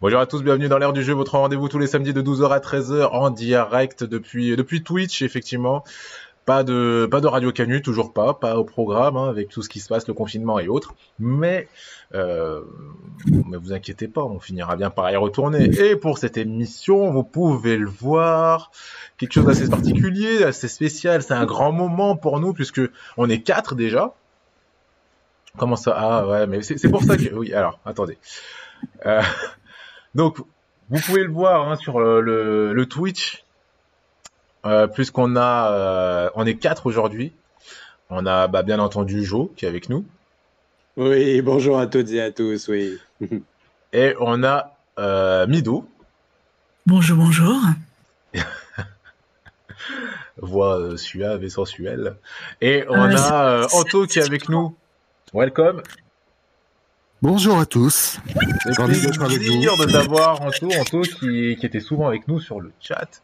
Bonjour à tous, bienvenue dans l'ère du jeu, votre rendez-vous tous les samedis de 12h à 13h en direct depuis, depuis Twitch, effectivement. Pas de, pas de Radio Canu, toujours pas, pas au programme, hein, avec tout ce qui se passe, le confinement et autres. Mais, euh, mais vous inquiétez pas, on finira bien par y retourner. Et pour cette émission, vous pouvez le voir, quelque chose d'assez particulier, assez spécial. C'est un grand moment pour nous puisque on est quatre déjà. Comment ça? Ah ouais, mais c'est pour ça que oui. Alors, attendez. Euh, donc, vous pouvez le voir hein, sur le, le Twitch euh, puisqu'on a, euh, on est quatre aujourd'hui. On a bah, bien entendu Jo qui est avec nous. Oui, bonjour à toutes et à tous, oui. et on a euh, Mido. Bonjour, bonjour. Voix suave et sensuelle. Et on a Anto qui est avec nous. Welcome. Bonjour à tous. C'est plaisir de t'avoir, Anto. Anto qui, qui était souvent avec nous sur le chat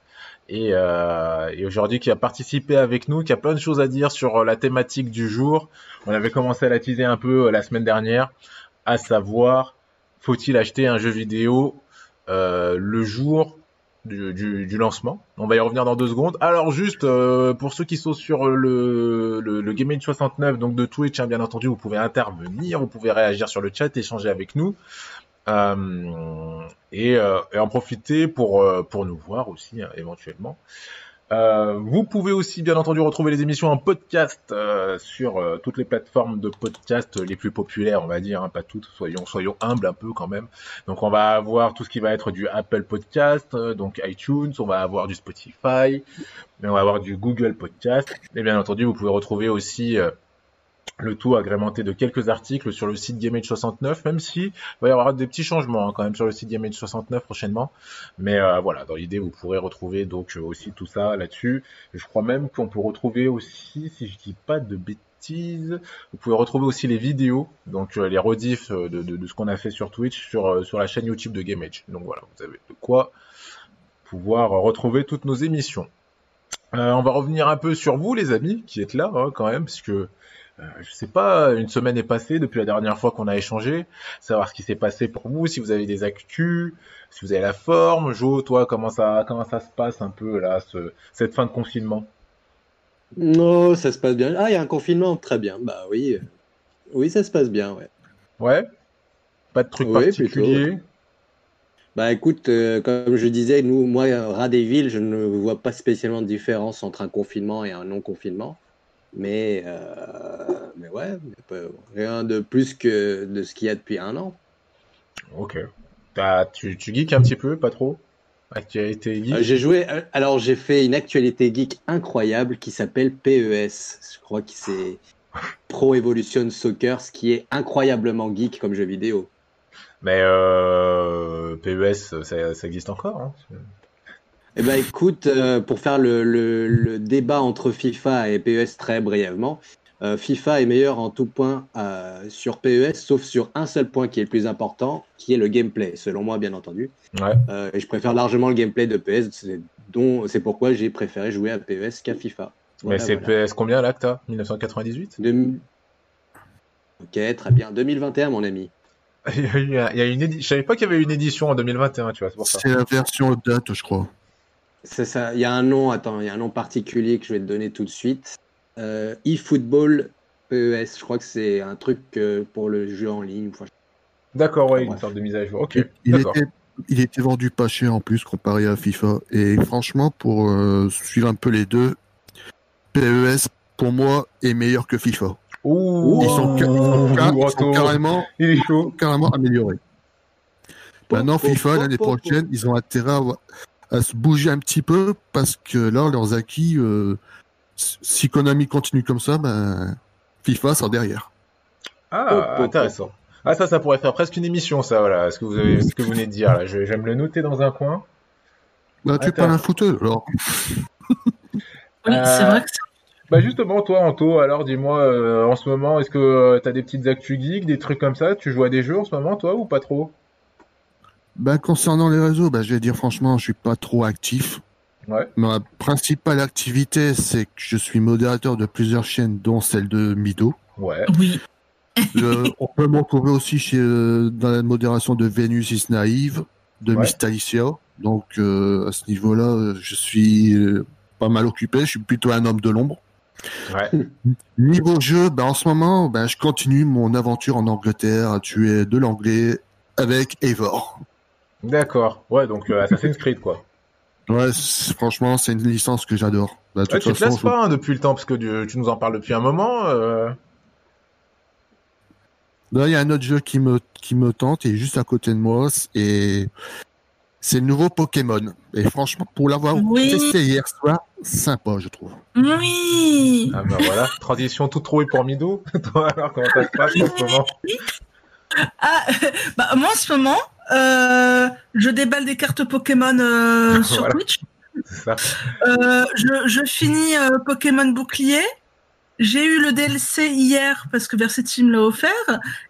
et, euh, et aujourd'hui qui a participé avec nous, qui a plein de choses à dire sur la thématique du jour. On avait commencé à la teaser un peu euh, la semaine dernière, à savoir faut-il acheter un jeu vidéo euh, le jour du, lancement. On va y revenir dans deux secondes. Alors juste euh, pour ceux qui sont sur le, le, le Game 69 donc de Twitch, hein, bien entendu, vous pouvez intervenir, vous pouvez réagir sur le chat, échanger avec nous. Euh, et, euh, et, en profiter pour, pour nous voir aussi hein, éventuellement. Euh, vous pouvez aussi bien entendu retrouver les émissions en podcast euh, sur euh, toutes les plateformes de podcast les plus populaires, on va dire, hein, pas toutes, soyons soyons humbles un peu quand même. Donc on va avoir tout ce qui va être du Apple Podcast, donc iTunes, on va avoir du Spotify, mais on va avoir du Google Podcast. Et bien entendu, vous pouvez retrouver aussi le tout agrémenté de quelques articles sur le site GameAge69, même si il va y avoir des petits changements hein, quand même sur le site GameAge69 prochainement. Mais euh, voilà, dans l'idée, vous pourrez retrouver donc euh, aussi tout ça là-dessus. Je crois même qu'on peut retrouver aussi, si je dis pas de bêtises, vous pouvez retrouver aussi les vidéos, donc euh, les rediffs de, de, ce qu'on a fait sur Twitch, sur, sur la chaîne YouTube de GameAge. Donc voilà, vous avez de quoi pouvoir retrouver toutes nos émissions. on va revenir un peu sur vous, les amis, qui êtes là hein, quand même, parce que euh, je sais pas, une semaine est passée depuis la dernière fois qu'on a échangé, savoir ce qui s'est passé pour vous, si vous avez des actus, si vous avez la forme. Jo, toi, comment ça, comment ça se passe un peu là, ce, cette fin de confinement? Non, ça se passe bien. Ah, il y a un confinement, très bien. Bah oui, oui, ça se passe bien, ouais. Ouais? Pas de trucs oui. Plutôt. Bah écoute, euh, comme je disais, nous, moi, rat des villes, je ne vois pas spécialement de différence entre un confinement et un non-confinement. Mais, euh, mais ouais, rien de plus que de ce qu'il y a depuis un an. Ok. As, tu, tu geeks un petit peu, pas trop? Actualité geek? Euh, J'ai joué. Euh, alors, j'ai fait une actualité geek incroyable qui s'appelle PES. Je crois que c'est Pro Evolution Soccer, ce qui est incroyablement geek comme jeu vidéo. Mais euh, PES, ça, ça existe encore hein? Eh ben, écoute, euh, pour faire le, le, le, débat entre FIFA et PES très brièvement, euh, FIFA est meilleur en tout point euh, sur PES, sauf sur un seul point qui est le plus important, qui est le gameplay, selon moi, bien entendu. Ouais. Euh, et je préfère largement le gameplay de PES, c'est, dont, c'est pourquoi j'ai préféré jouer à PES qu'à FIFA. Voilà, Mais c'est voilà. PES combien là que t'as? 1998 de... Ok, très bien. 2021, mon ami. il y a, il y a une édi... Je savais pas qu'il y avait une édition en 2021, tu vois, c'est pour ça. C'est la version update, je crois. C'est ça. Il y a un nom, attends, il y a un nom particulier que je vais te donner tout de suite. Euh, eFootball PES. Je crois que c'est un truc euh, pour le jeu en ligne. Enfin, D'accord, ouais, une sorte de mise à jour. Ok. Il était, il était vendu pas cher en plus comparé à FIFA. Et franchement, pour euh, suivre un peu les deux, PES pour moi est meilleur que FIFA. Ouh, ils sont, ils sont carrément, il carrément améliorés. Maintenant, FIFA l'année prochaine, ils ont intérêt à, à se bouger un petit peu parce que là, leurs acquis, euh, si Konami continue comme ça, ben, FIFA sort derrière. Ah, oh, intéressant. Ah, ça, ça pourrait faire presque une émission, ça, voilà, ce que vous, avez, ce que vous venez de dire. Là. Je, je vais me le noter dans un coin. Là, tu es pas un fouteur, alors. oui, c'est vrai que c'est bah justement, toi, Anto, alors dis-moi, euh, en ce moment, est-ce que euh, tu as des petites actus geeks, des trucs comme ça? Tu joues à des jeux en ce moment, toi, ou pas trop? Bah, concernant les réseaux, bah, je vais dire franchement, je suis pas trop actif. Ouais. Ma principale activité, c'est que je suis modérateur de plusieurs chaînes, dont celle de Mido. Ouais. Oui. on peut me retrouver aussi chez, euh, dans la modération de Vénus is Naïve, de ouais. Miss Talicia. Donc euh, à ce niveau-là, je suis euh, pas mal occupé. Je suis plutôt un homme de l'ombre. Ouais. Niveau jeu, ben, en ce moment, ben, je continue mon aventure en Angleterre à tuer de l'anglais avec Eivor. D'accord. Ouais, donc Assassin's Creed, quoi. Ouais, franchement, c'est une licence que j'adore. Bah, ouais, tu te laisses pas hein, depuis le temps, parce que tu, tu, nous en parles depuis un moment. Euh... Là, il y a un autre jeu qui me, qui me tente, et juste à côté de moi, et c'est le nouveau Pokémon. Et franchement, pour l'avoir oui. testé hier soir, sympa, je trouve. Oui Ah ben voilà, transition toute trouvée pour Mido. Toi, alors, comment ça se passe en ce moment? Ah, bah, moi, en ce moment, euh, je déballe des cartes Pokémon euh, sur Voilà. Twitch. Ça. Euh, je, je finis euh, Pokémon Bouclier. J'ai eu le DLC hier parce que Versetti me l'a offert.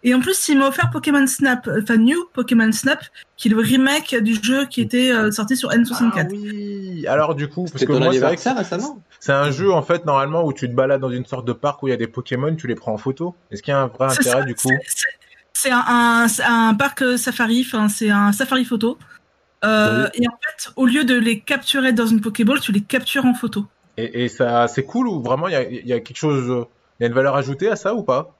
Et en plus, il m'a offert Pokémon Snap, enfin New Pokémon Snap, qui est le remake du jeu qui était euh, sorti sur N64. Ah oui. Alors du coup, parce que moi, c'est vrai que anniversaire récemment c'est un jeu en fait normalement où tu te balades dans une sorte de parc où il y a des Pokémon, tu les prends en photo. Est-ce qu'il y a un vrai C'est intérêt ça, du coup? C'est- un, un, c'est un parc euh, safari, enfin c'est un safari photo. Euh, Et en fait, au lieu de les capturer dans une Pokéball, tu les captures en photo. Et, et ça, c'est cool ou vraiment il y a, il y a quelque chose, euh, il y a une valeur ajoutée à ça ou pas?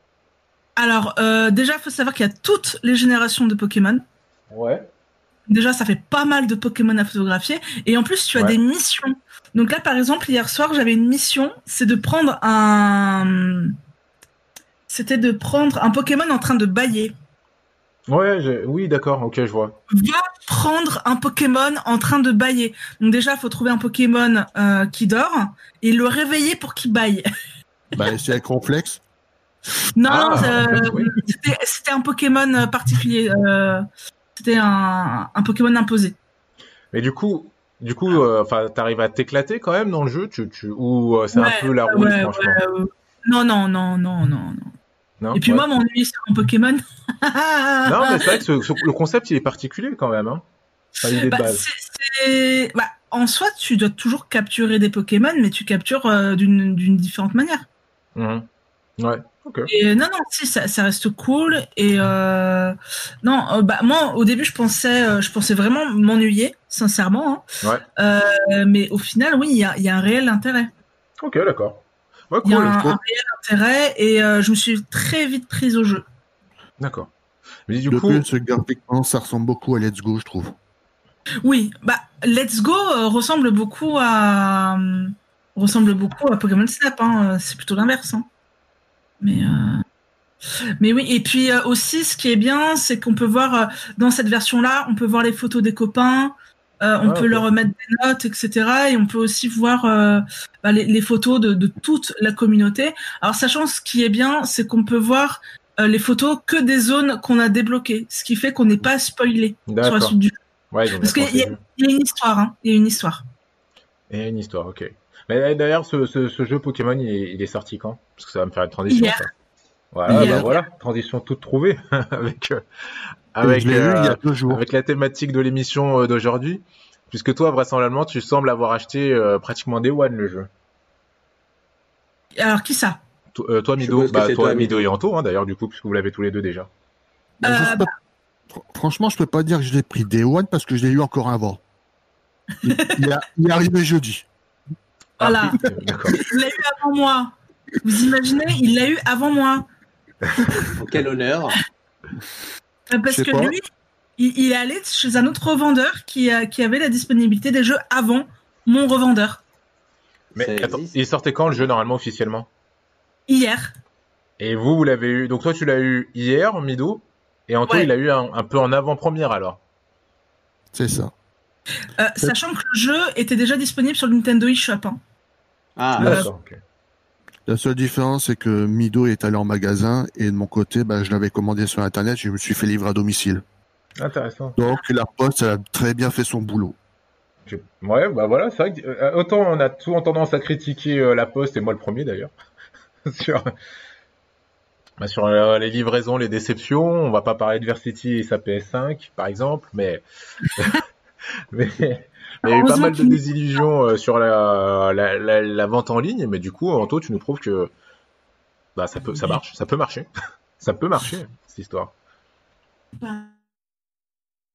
Alors, euh, déjà, il faut savoir qu'il y a toutes les générations de Pokémon. Ouais. Déjà, ça fait pas mal de Pokémon à photographier. Et en plus, tu as Ouais. des missions. Donc là, par exemple, hier soir, j'avais une mission. C'est de prendre un... C'était de prendre un Pokémon en train de bailler. Ouais, oui, d'accord, ok, je vois. Va prendre un Pokémon en train de bailler. Donc déjà, il faut trouver un Pokémon euh, qui dort et le réveiller pour qu'il baille. bah, c'est avec Complexe. Non, Ah, non, euh, oui. c'était- un Pokémon euh, particulier. euh, c'était un, un Pokémon imposé. Mais du coup, du coup, euh, enfin, t'arrives à t'éclater quand même dans le jeu, tu, tu, ou euh, c'est un peu la roue, Ouais, franchement? ouais, euh, non, non, non, non, non, non. Non, Et puis Ouais. moi, m'ennuyer sur un Pokémon. non, mais c'est vrai que ce- ce- le concept il est particulier quand même, hein. Enfin, Bah, bah, en soi, tu dois toujours capturer des Pokémon, mais tu captures euh, d'une différente manière. Mhm. Ouais, ok. Et non, non, si, ça, ça reste cool. Et euh, non, euh, bah moi, au début, je pensais, euh, je pensais vraiment m'ennuyer, sincèrement. hein. Ouais. Euh, mais au final, oui, il y a, il y a un réel intérêt. Ok, d'accord. Ouais, Il y a cool. un, cool. un réel intérêt, et euh, je me suis très vite prise au jeu. D'accord. Mais du De coup, plus, graphiquement, ça ressemble beaucoup à Let's Go, je trouve. Oui, bah Let's Go euh, ressemble beaucoup à euh, ressemble beaucoup à Pokémon Snap. Hein. euh, C'est plutôt l'inverse. Hein. Mais euh, mais oui. Et puis euh, aussi, ce qui est bien, c'est qu'on peut voir euh, dans cette version-là, on peut voir les photos des copains. Euh, on Ah, peut leur remettre des notes, etc. Et on peut aussi voir euh, bah, les, les photos de, de toute la communauté. Alors, sachant ce qui est bien, c'est qu'on peut voir euh, les photos que des zones qu'on a débloquées, ce qui fait qu'on n'est pas spoilé sur la suite du Ouais, donc, Parce qu'il y a- c'est- il y a une histoire, hein. Il y a une histoire. Et une histoire, ok. Mais d'ailleurs, ce, ce, ce jeu Pokémon, il est, il est sorti quand? Parce que ça va me faire une transition. Hier. ça. Voilà, bah voilà, transition toute trouvée avec euh, avec euh, a deux jours. avec la thématique de l'émission euh, d'aujourd'hui. Puisque toi, vraisemblablement, tu sembles avoir acheté euh, pratiquement Day One le jeu. Alors, qui ça? To- euh, toi, Mido, bah, toi, toi, Mido et Anto, hein, d'ailleurs, du coup, puisque vous l'avez tous les deux déjà. Bah, je pas- fr- Franchement, je peux pas dire que je l'ai pris Day One parce que je l'ai eu encore avant. Il, il a- il est arrivé jeudi. Voilà. Ah, oui. Il l'a eu avant moi. Vous imaginez Il l'a eu avant moi. Quel honneur. Euh, Parce que pas. lui, il, il est allé chez un autre revendeur qui, a- qui avait la disponibilité des jeux avant mon revendeur. Mais attends, il sortait quand le jeu normalement officiellement? Hier. Et vous, vous l'avez eu. Donc toi, tu l'as eu hier, Mido, et Anto, Ouais. il a eu un, un peu en avant-première alors. C'est ça. Euh, sachant que le jeu était déjà disponible sur le Nintendo eShop. hein. Ah, Euh, D'accord. ok. La seule différence, c'est que Mido est allé en magasin et de mon côté, bah, je l'avais commandé sur Internet, je me suis fait livrer à domicile. Intéressant. Donc la poste, elle a très bien fait son boulot. Je- Ouais, bah voilà, c'est vrai que euh, autant on a souvent tendance à critiquer euh, la Poste, et moi le premier d'ailleurs, sur, bah, sur euh, les livraisons, les déceptions. On va pas parler de Versity et sa PS5, par exemple, mais il y a eu pas mal de désillusions euh, sur la, la, la, la vente en ligne. Mais du coup, Anto, tu nous prouves que bah ça peut, ça marche, ça peut marcher. Ça peut marcher, cette histoire.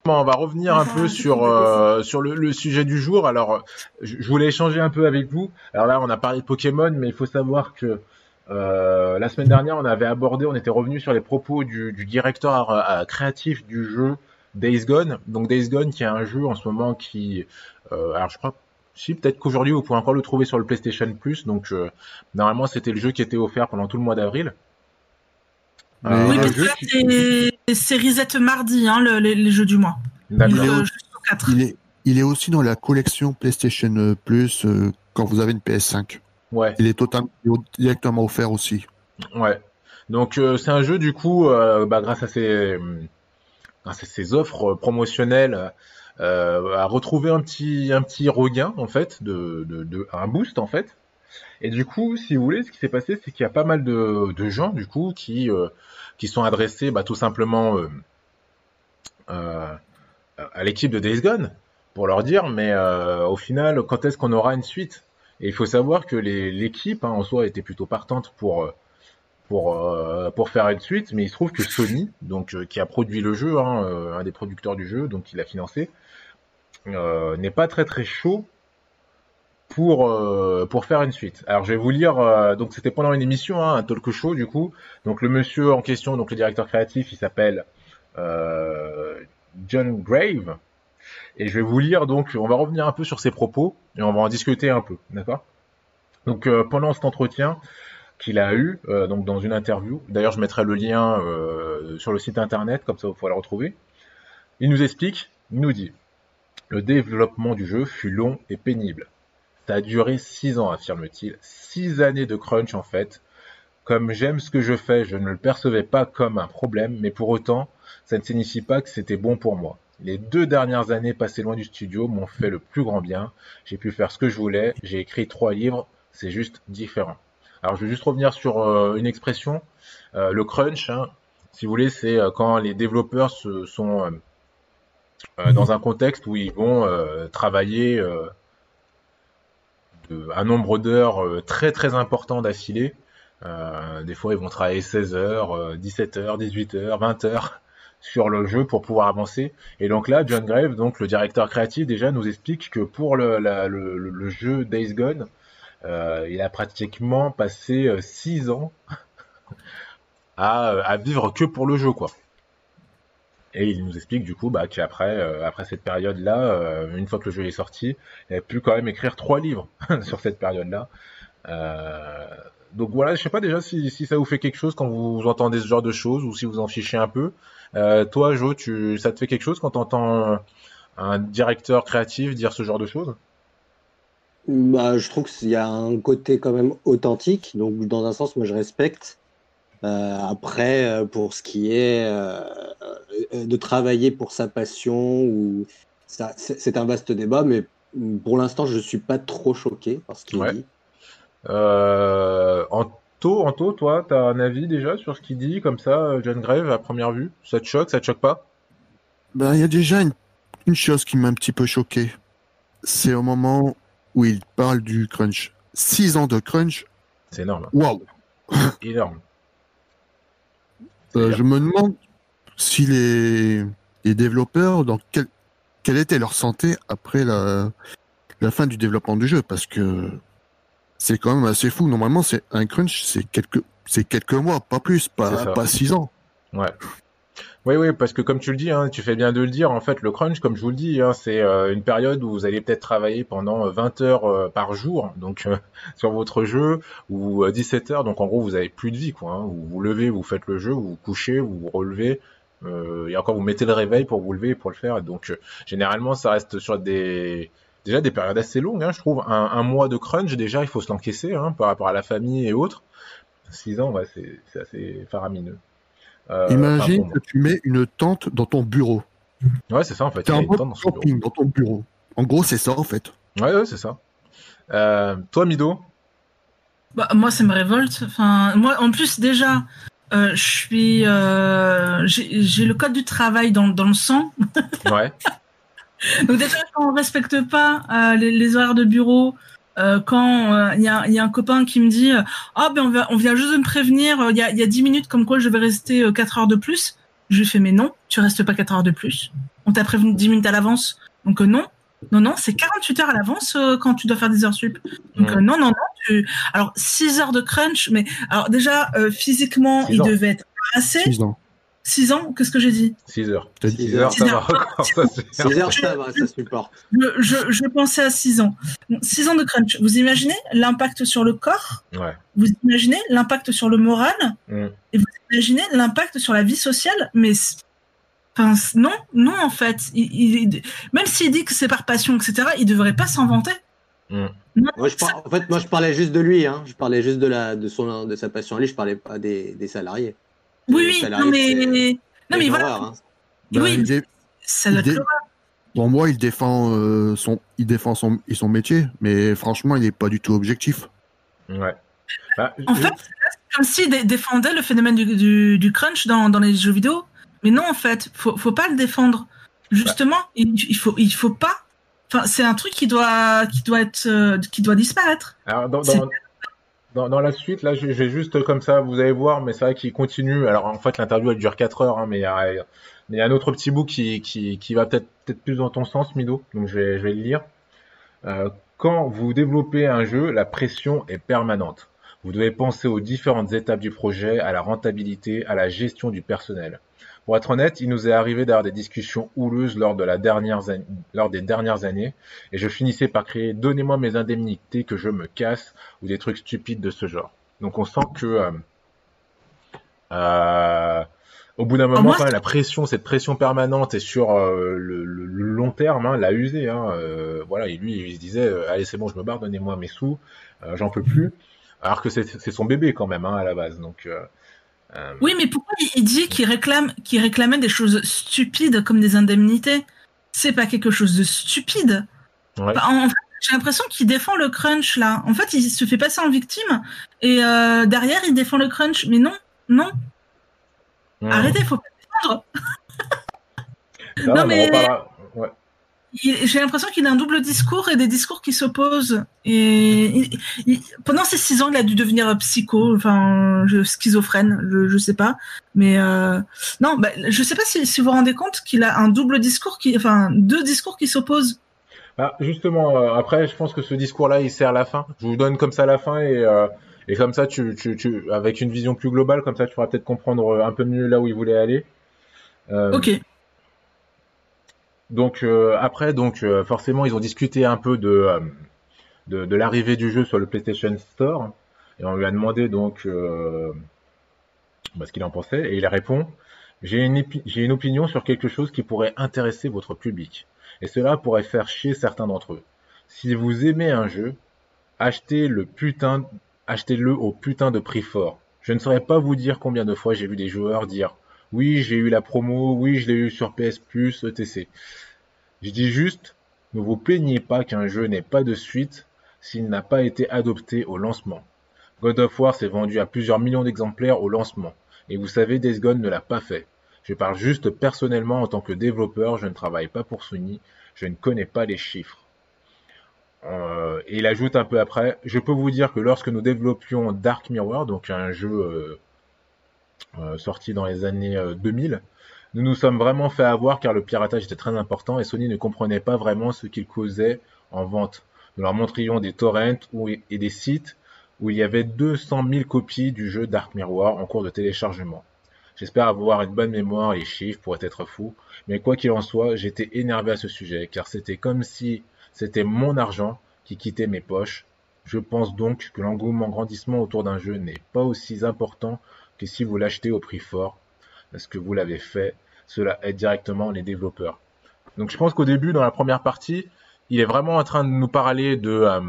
On va revenir un peu sur euh, sur le, sujet du jour. Alors, je, voulais échanger un peu avec vous. Alors là, on a parlé de Pokémon, mais il faut savoir que euh, la semaine dernière, on avait abordé, on était revenu sur les propos du, directeur euh, créatif du jeu Days Gone. Donc Days Gone, qui est un jeu en ce moment qui, alors je crois, si peut-être qu'aujourd'hui vous pouvez encore le trouver sur le PlayStation Plus. Donc normalement, c'était le jeu qui était offert pendant tout le mois d'avril. Euh, oui, mais c'est reset mardi, hein, les, jeux du mois. D'accord. Il, est, il est aussi dans la collection PlayStation Plus euh, quand vous avez une PS5. Ouais. Il est totalement directement offert aussi. Ouais. Donc euh, c'est un jeu du coup, bah, grâce à ses, à ses offres promotionnelles, à retrouver un petit, un petit regain en fait, de, de, de, un boost en fait. Et du coup, si vous voulez, ce qui s'est passé, c'est qu'il y a pas mal de, de gens du coup qui qui sont adressés bah, tout simplement euh, euh, à l'équipe de Days Gone pour leur dire mais euh, au final quand est-ce qu'on aura une suite? Et il faut savoir que l'équipe hein, en soi était plutôt partante pour pour pour faire une suite mais il se trouve que Sony donc qui a produit le jeu hein, un des producteurs du jeu donc il l'a financé n'est pas très très chaud pour euh, pour faire une suite. Alors je vais vous lire. Euh, donc c'était pendant une émission, hein, un talk show du coup. Donc le monsieur en question, donc le directeur créatif, il s'appelle euh, John Grave. Et je vais vous lire. Donc on va revenir un peu sur ses propos et on va en discuter un peu, d'accord? Donc pendant cet entretien qu'il a eu, donc dans une interview. D'ailleurs je mettrai le lien sur le site internet, comme ça vous pourrez le retrouver. Il nous explique, il nous dit. Le développement du jeu fut long et pénible. Ça a duré six ans, affirme-t-il. Six années de crunch en fait. Comme j'aime ce que je fais, je ne le percevais pas comme un problème, mais pour autant, ça ne signifie pas que c'était bon pour moi. Les deux dernières années passées loin du studio m'ont fait le plus grand bien. J'ai pu faire ce que je voulais. J'ai écrit trois livres. C'est juste différent. Alors, je vais juste revenir sur euh, une expression. Euh, le crunch, hein, si vous voulez, c'est euh, quand les développeurs se, sont dans un contexte où ils vont travailler un nombre d'heures très très important d'affilée. Des fois, ils vont travailler 16 heures, 17 heures, 18 heures, 20 heures sur le jeu pour pouvoir avancer. Et donc là, John Grave, donc le directeur créatif, déjà nous explique que pour le, le, jeu Days Gone, il a pratiquement passé 6 ans à, à, vivre que pour le jeu, quoi. Et il nous explique du coup bah, qu'après euh, après cette période-là, euh, une fois que le jeu est sorti, il a pu quand même écrire trois livres sur cette période-là. Euh, donc voilà, je sais pas déjà si, ça vous fait quelque chose quand vous entendez ce genre de choses ou si vous en fichez un peu. toi, Jo, ça te fait quelque chose quand tu entends un directeur créatif dire ce genre de choses? Bah, je trouve qu'il y a un côté quand même authentique. Donc, dans un sens, moi, je respecte. Euh, après, euh, pour ce qui est euh, de travailler pour sa passion, ou c'est un vaste débat, mais pour l'instant, je ne suis pas trop choqué par ce qu'il dit. Anto, Anto, toi, tu as un avis déjà sur ce qu'il dit, comme ça, John Grave, à première vue? Ça te choque, ça te choque pas? Ben, Il y a déjà une, une chose qui m'a un petit peu choqué. C'est au moment où il parle du crunch. Six ans de crunch. C'est énorme. Waouh Énorme. Euh, je me demande si les, les développeurs, dans quel, quelle était leur santé après la, la fin du développement du jeu, parce que c'est quand même assez fou. Normalement, c'est un crunch, c'est quelques, c'est quelques mois, pas plus, pas, pas six ans. Ouais. Oui, oui, parce que comme tu le dis, hein, tu fais bien de le dire, en fait, le crunch, comme je vous le dis, hein, c'est euh, une période où vous allez peut-être travailler pendant 20 euh, heures euh, par jour, donc sur votre jeu, ou 17 heures, donc en gros, vous avez plus de vie, quoi. Hein, vous vous levez, vous faites le jeu, vous vous couchez, vous vous relevez, et encore vous mettez le réveil pour vous lever pour le faire. Donc généralement, ça reste sur des déjà des périodes assez longues, je trouve. Un, mois de crunch, déjà, il faut se l'encaisser par rapport à la famille et autres. 6 ans, c'est assez faramineux. Euh, Imagine que tu mets une tente dans ton bureau. Ouais, c'est ça en fait. Tu un dans, camping dans ton bureau. En gros, c'est ça en fait. Ouais, ouais, c'est ça. Euh, toi, Mido bah, Moi, ça me révolte. Enfin, moi, en plus, déjà, euh, je suis. J'ai le code du travail dans, dans le sang. Ouais. Donc, déjà, quand on respecte pas les, les, horaires de bureau, euh, quand il y, a, y, a, un copain qui me dit ah ben on, va, on vient juste de me prévenir il y a, y a 10 minutes comme quoi je vais rester 4 heures de plus. Je lui fais mais non tu restes pas 4 heures de plus. On t'a prévenu 10 minutes à l'avance. Donc non. Non non c'est 48 heures à l'avance quand tu dois faire des heures sup. Donc non non non tu... alors 6 heures de crunch mais alors déjà physiquement il devait être assez. 6 ans 6 ans, qu'est-ce que j'ai dit 6 heures. 6 heures, ça va. 6 heures, ça va, ça supporte. Je, je, pensais à 6 ans. 6 ans de crunch. Vous imaginez l'impact sur le corps ouais. Vous imaginez l'impact sur le moral mm. Et vous imaginez l'impact sur la vie sociale Mais enfin, non, non en fait. Il, même s'il dit que c'est par passion, etc., il devrait pas s'en vanter. Mm. moi, je par... En fait, moi, je parlais juste de lui. Hein. Je parlais juste de, la, de, son, de sa passion à lui. Je parlais pas des, des salariés. Oui, oui, non mais, non, mais voilà. Hein. Oui, bah, ça doit être Pour moi, il défend, euh, son, il défend son, son métier, mais franchement, il n'est pas du tout objectif. Ouais. Bah, en fait, c'est comme s'il défendait le phénomène du, du, du crunch dans, dans, les jeux vidéo. Mais non, en fait, faut, faut pas le défendre. Justement, il, il, faut, il faut pas. Enfin, c'est un truc qui doit, qui doit être, euh, qui doit disparaître. Alors, dans, dans, dans, la suite, là, je, vais juste comme ça, vous allez voir, mais c'est vrai qu'il continue. Alors, en fait, l'interview, elle dure 4 heures, hein, mais il y, a, un autre petit bout qui, qui, va peut-être peut plus dans ton sens, Mido, donc je vais, je vais le lire. Euh, quand vous développez un jeu, la pression est permanente. Vous devez penser aux différentes étapes du projet, à la rentabilité, à la gestion du personnel. Pour être honnête, il nous est arrivé d'avoir des discussions houleuses lors, de la dernière, lors des dernières années, et je finissais par crier Donnez-moi mes indemnités, que je me casse, ou des trucs stupides de ce genre. Donc on sent que euh, euh, au bout d'un moment, quand la pression, cette pression permanente et sur euh, le, long terme, hein, l'a usé. Hein, voilà, et lui, il se disait Allez, c'est bon, je me barre, donnez-moi mes sous, j'en peux plus. Alors que c'est son bébé quand même hein, à la base. Donc euh, oui, mais pourquoi il dit qu'il réclame, qu'il réclamait des choses stupides comme des indemnités? C'est pas quelque chose de stupide. en fait, j'ai l'impression qu'il défend le crunch là. En fait, il se fait passer en victime et euh, derrière il défend le crunch. Mais non, non. Arrêtez, faut pas défendre. non, mais j'ai l'impression qu'il a un double discours et des discours qui s'opposent. Et pendant ces six ans, il a dû devenir psycho, enfin schizophrène, je, je sais pas. Mais euh, non, bah, je sais pas si, si vous vous rendez compte qu'il a un double discours, qui, enfin deux discours qui s'opposent. Bah, justement, euh, après, je pense que ce discours-là, il sert à la fin. Je vous donne comme ça la fin et euh, et comme ça, tu, tu, tu, avec une vision plus globale, comme ça, tu pourras peut-être comprendre un peu mieux là où il voulait aller. ok. Donc euh, après, donc euh, forcément, ils ont discuté un peu de, euh, de, de l'arrivée du jeu sur le PlayStation Store et on lui a demandé donc bah, ce qu'il en pensait et il répond j'ai une, j'ai une opinion sur quelque chose qui pourrait intéresser votre public et cela pourrait faire chier certains d'entre eux. Si vous aimez un jeu, achetez le putain, achetez-le au putain de prix fort. Je ne saurais pas vous dire combien de fois j'ai vu des joueurs dire oui, j'ai eu la promo, oui, je l'ai eu sur PS Plus, ETC. Je dis juste, ne vous plaignez pas qu'un jeu n'ait pas de suite s'il n'a pas été adopté au lancement. God of War s'est vendu à plusieurs millions d'exemplaires au lancement, et vous savez, Days Gone ne l'a pas fait. Je parle juste personnellement en tant que développeur, je ne travaille pas pour Sony, je ne connais pas les chiffres. Euh, et il ajoute un peu après, je peux vous dire que lorsque nous développions Dark Mirror, donc un jeu euh, sorti dans les années 2000, euh, nous nous sommes vraiment fait avoir car le piratage était très important et Sony ne comprenait pas vraiment ce qu'il causait en vente. Nous leur montrions des torrents et des sites où il y avait 200 000 copies du jeu Dark Mirror en cours de téléchargement. J'espère avoir une bonne mémoire, les chiffres pourraient être fous, mais quoi qu'il en soit, j'étais énervé à ce sujet, car c'était comme si c'était mon argent qui quittait mes poches. Je pense donc que l'engouement grandissement autour d'un jeu n'est pas aussi important que si vous l'achetez au prix fort, parce que vous l'avez fait, cela aide directement les développeurs. Donc je pense qu'au début, dans la première partie, il est vraiment en train de nous parler de, euh,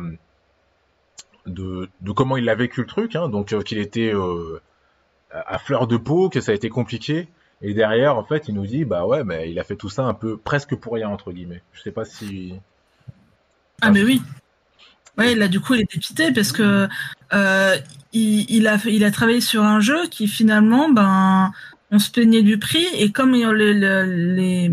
de, comment il a vécu le truc, hein. donc euh, qu'il était euh, à fleur de peau, que ça a été compliqué. Et derrière, en fait, il nous dit, bah ouais, mais il a fait tout ça un peu presque pour rien, entre guillemets. Je sais pas si. Ah, mais oui. Ouais, là, du coup, il est dépité parce que il, a, il a travaillé sur un jeu qui finalement, ben, on se plaignait du prix et comme les, les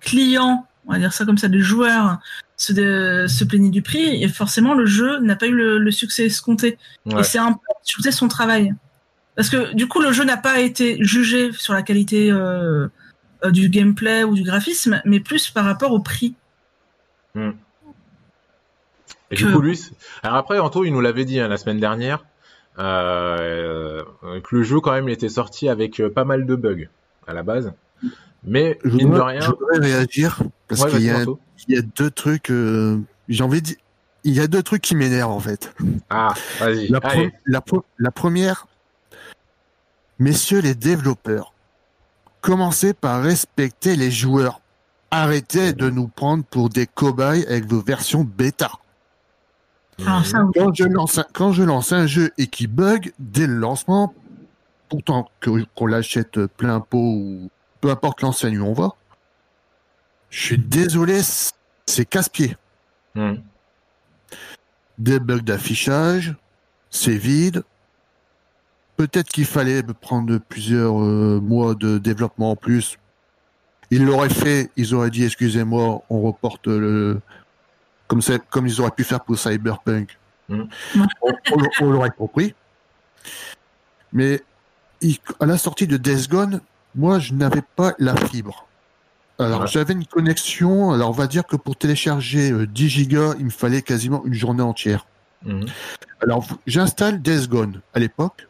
clients, on va dire ça comme ça, les joueurs se, se plaignait du prix et forcément le jeu n'a pas eu le, succès escompté. Et c'est un peu son travail. Parce que du coup, le jeu n'a pas été jugé sur la qualité euh, euh, du gameplay ou du graphisme, mais plus par rapport au prix. Hmm. Et du coup, lui, alors après, Anto, il nous l'avait dit hein, la semaine dernière, euh, que le jeu, quand même, il était sorti avec pas mal de bugs à la base. Mais, je voudrais, rien. Je voudrais réagir, parce qu'il y, y, a deux trucs, j'ai envie de dire, il y a deux trucs qui m'énervent, en fait. Ah, vas-y. La, la, première, Messieurs les développeurs, commencez par respecter les joueurs. Arrêtez de nous prendre pour des cobayes avec vos versions bêta. Ah, quand, je lance un, quand je lance un jeu et qui bug dès le lancement, pourtant qu'on l'achète plein pot ou peu importe l'enseigne où on va, je suis désolé, c'est casse-pied. Hmm. Des bugs d'affichage, c'est vide, Peut-être qu'il fallait prendre plusieurs euh, mois de développement en plus. Ils l'auraient fait, ils auraient dit excusez-moi, on reporte le comme comme ils auraient pu faire pour Cyberpunk. Mm. On, l'aurait compris. Mais à la sortie de Death Gone, moi je n'avais pas la fibre. Alors j'avais une connexion, alors on va dire que pour télécharger 10 euh, gigas, il me fallait quasiment une journée entière. Mm. Alors j'installe Death Gone à l'époque.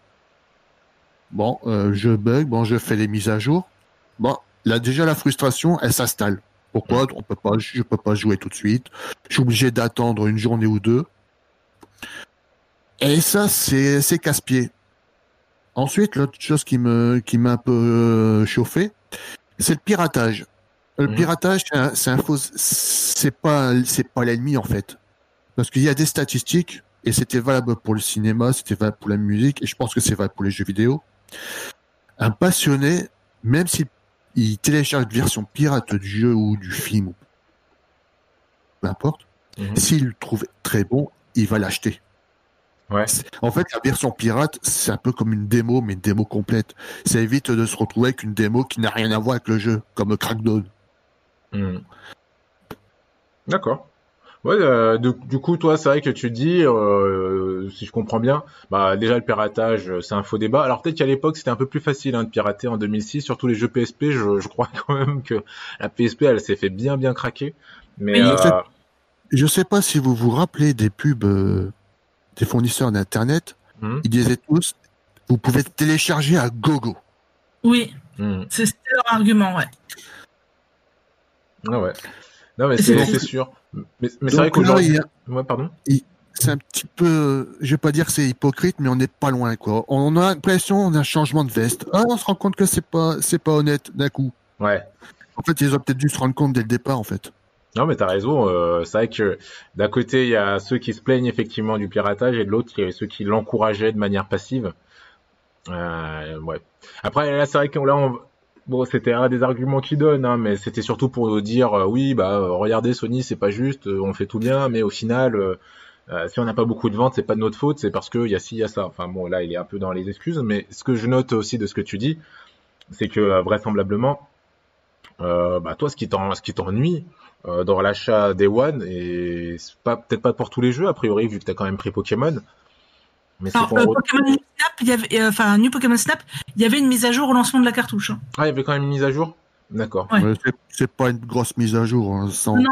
Bon, euh, je bug, bon, je fais les mises à jour. Bon, là déjà la frustration, elle s'installe. Pourquoi? On peut pas, je peux pas jouer tout de suite. Je suis obligé d'attendre une journée ou deux. Et ça, c'est casse-pied. Ensuite, l'autre chose qui me qui m'a un peu euh, chauffé, c'est le piratage. Le mmh. piratage, c'est un, faux, c'est pas c'est pas l'ennemi en fait, parce qu'il y a des statistiques et c'était valable pour le cinéma, c'était valable pour la musique et je pense que c'est valable pour les jeux vidéo. Un passionné, même s'il télécharge une version pirate du jeu ou du film, peu importe, mhm. s'il le trouve très bon, il va l'acheter. En fait, la version pirate, c'est un peu comme une démo, mais une démo complète. Ça évite de se retrouver avec une démo qui n'a rien à voir avec le jeu, comme Crackdown. Mhm. D'accord. Ouais, euh, du, coup, toi, c'est vrai que tu dis, euh, si je comprends bien, bah déjà le piratage, euh, c'est un faux débat. Alors peut-être qu'à l'époque, c'était un peu plus facile hein, de pirater en 2006, surtout les jeux PSP. Je, je crois quand même que la PSP, elle s'est fait bien bien craquer. Mais euh... je sais pas si vous vous rappelez des pubs euh, des fournisseurs d'internet. Hmm. Ils disaient tous, vous pouvez télécharger à gogo. Oui, hmm. c'est leur argument, ouais. Ah ouais. Non mais c'est sûr. Mais, c'est vrai qu'aujourd'hui. Ouais, pardon. C'est un petit peu, je vais pas dire que c'est hypocrite, mais on n'est pas loin, quoi. On a l'impression, on a un changement de veste. Ah, on se rend compte que c'est pas, c'est pas honnête d'un coup. Ouais. En fait, ils ont peut-être dû se rendre compte dès le départ, en fait. Non, mais t'as raison. Euh, c'est vrai que d'un côté, il y a ceux qui se plaignent effectivement du piratage et de l'autre, il y a ceux qui l'encourageaient de manière passive. Euh, ouais. Après, là, c'est vrai que là, on, Bon, c'était un des arguments qu'ils donnent, hein, mais c'était surtout pour dire euh, oui, bah regardez Sony, c'est pas juste, euh, on fait tout bien, mais au final, euh, si on n'a pas beaucoup de ventes, c'est pas de notre faute, c'est parce qu'il y a ci, il y a ça. Enfin bon, là, il est un peu dans les excuses, mais ce que je note aussi de ce que tu dis, c'est que vraisemblablement, bah toi, ce qui t'ennuie dans l'achat des One, et pas peut-être pas pour tous les jeux a priori, vu que tu as quand même pris Pokémon. Mais Alors, euh, Pokémon Snap, il y avait, euh, enfin, New Pokémon Snap, il y avait une mise à jour au lancement de la cartouche. Hein. Ah, il y avait quand même une mise à jour? D'accord. Ouais. c'est pas une grosse mise à jour, hein, sans non,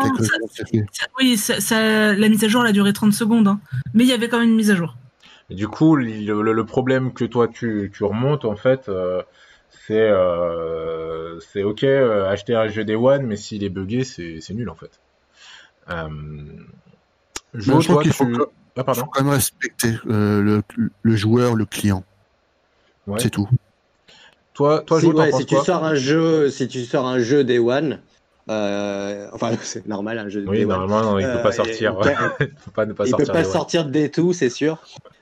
Oui, ça, la mise à jour elle a duré 30 secondes, hein. mais il y avait quand même une mise à jour. Et du coup, le, le, problème que toi tu, tu remontes, en fait, euh, c'est euh, c'est ok, euh, acheter un jeu Day One, mais s'il est buggé, c'est nul en fait. Euh, je, je crois qu'il faut, ah, Il faut quand même respecter euh, le, joueur, le client. C'est tout. Toi, toi, si, si tu sors un jeu, si tu sors un jeu Day One, euh, enfin c'est normal un jeu. Oui, normalement il ne peut pas euh, sortir. il peut pas ne pas sortir. peut pas sortir des tout, c'est sûr.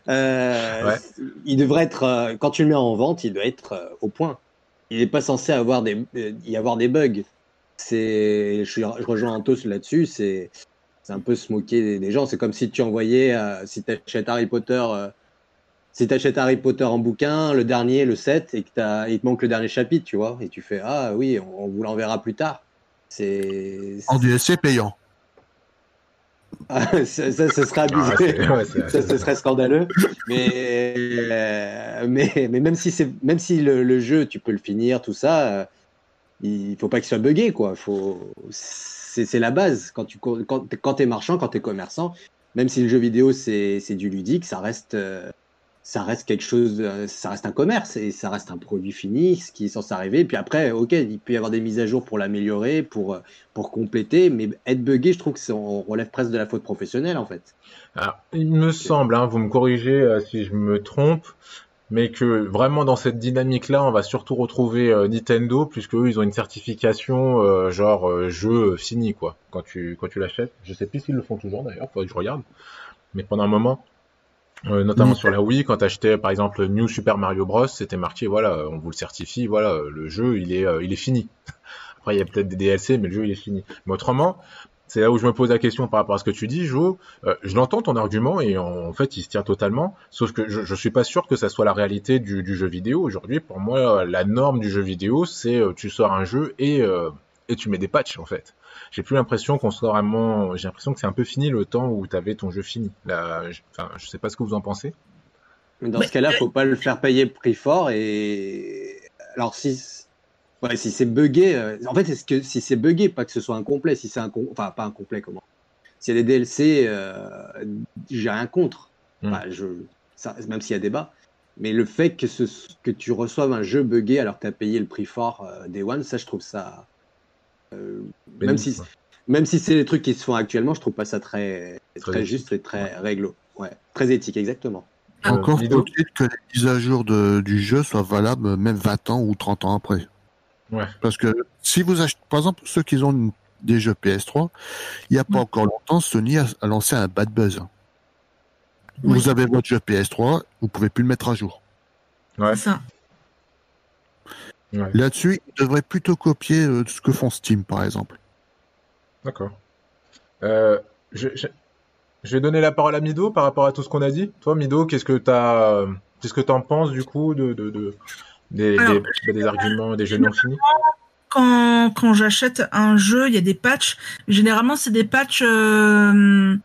Il devrait être quand tu le mets en vente, il doit être au point. Il n'est pas censé avoir des y avoir des bugs. C'est, je, je rejoins Antos là-dessus. C'est c'est un peu se moquer des, gens. C'est comme si tu envoyais, euh, si tu achètes Harry Potter, euh, si tu achètes Harry Potter en bouquin, le dernier, le 7, et que il te manque le dernier chapitre, tu vois, et tu fais Ah oui, on, vous l'enverra plus tard. C'est. En DLC payant. Ah, ça, ça, serait abusé. Ah, ça, ce serait scandaleux. Mais, euh, mais, mais même si, c'est, même si le, jeu, tu peux le finir, tout ça, euh, il faut pas qu'il soit buggé. Quoi. Faut, c'est, la base. Quand tu quand, quand es marchand, quand tu es commerçant, même si le jeu vidéo, c'est, du ludique, ça reste. Euh, ça reste quelque chose, euh, ça reste un commerce et ça reste un produit fini, ce qui est censé arriver. Puis après, ok, il peut y avoir des mises à jour pour l'améliorer, pour, euh, pour compléter, mais être buggé, je trouve que on relève presque de la faute professionnelle en fait. Alors, il me semble, hein, vous me corrigez si je me trompe, mais que vraiment dans cette dynamique-là, on va surtout retrouver Nintendo, puisque eux, ils ont une certification genre jeu fini quoi, quand tu quand tu l'achètes. Je sais plus s'ils le font toujours d'ailleurs, faudrait que je regarde. Mais pendant un moment, euh, notamment sur la Wii, quand tu achetais par exemple New Super Mario Bros, c'était marqué voilà, on vous le certifie, voilà, le jeu il est, euh, il est fini. Après il y a peut-être des DLC, mais le jeu il est fini. Mais autrement, c'est là où je me pose la question par rapport à ce que tu dis, Jo. Euh, je l'entends ton argument et en, fait il se tient totalement. Sauf que je, je suis pas sûr que ça soit la réalité du, du jeu vidéo aujourd'hui. Pour moi, la norme du jeu vidéo, c'est tu sors un jeu et et tu mets des patchs en fait j'ai plus l'impression qu'on soit vraiment. J'ai l'impression que c'est un peu fini le temps où tu avais ton jeu fini. Là, je... Enfin, je sais pas ce que vous en pensez. Dans ce cas-là, faut pas le faire payer prix fort. Et alors si, ouais, si c'est buggé, euh, en fait, est-ce que si c'est buggé, pas que ce soit incomplet, si c'est un, enfin pas incomplet, comment? S'il y a des DLC, euh, j'ai rien contre. Hmm. je... Ça, même s'il y a débat. Mais le fait que, ce, que tu reçoives un jeu buggé alors que tu as payé le prix fort euh, des One, ça, je trouve ça euh, même, si, même si c'est les trucs qui se font actuellement, je trouve pas ça très, très, juste et très réglo. Ouais, très éthique, exactement. Encore faut-il que les mises à jour de, du jeu soient valables même 20 ans ou 30 ans après. Ouais. Parce que si vous achetez, par exemple, ceux qui ont des jeux PS3, il n'y a pas encore longtemps, Sony a, lancé un bad buzz. Vous avez votre jeu PS3, vous pouvez plus le mettre à jour. Ouais. Ça. Là-dessus, ils devraient plutôt copier euh, ce que font Steam, par exemple. D'accord. Euh, je, vais donner la parole à Mido par rapport à tout ce qu'on a dit. Toi, Mido, qu'est-ce que tu as, qu'est-ce que en penses du coup de, des, des, arguments, des jeux non finis Quand, quand j'achète un jeu, il y a des patchs. Généralement, c'est des patchs euh,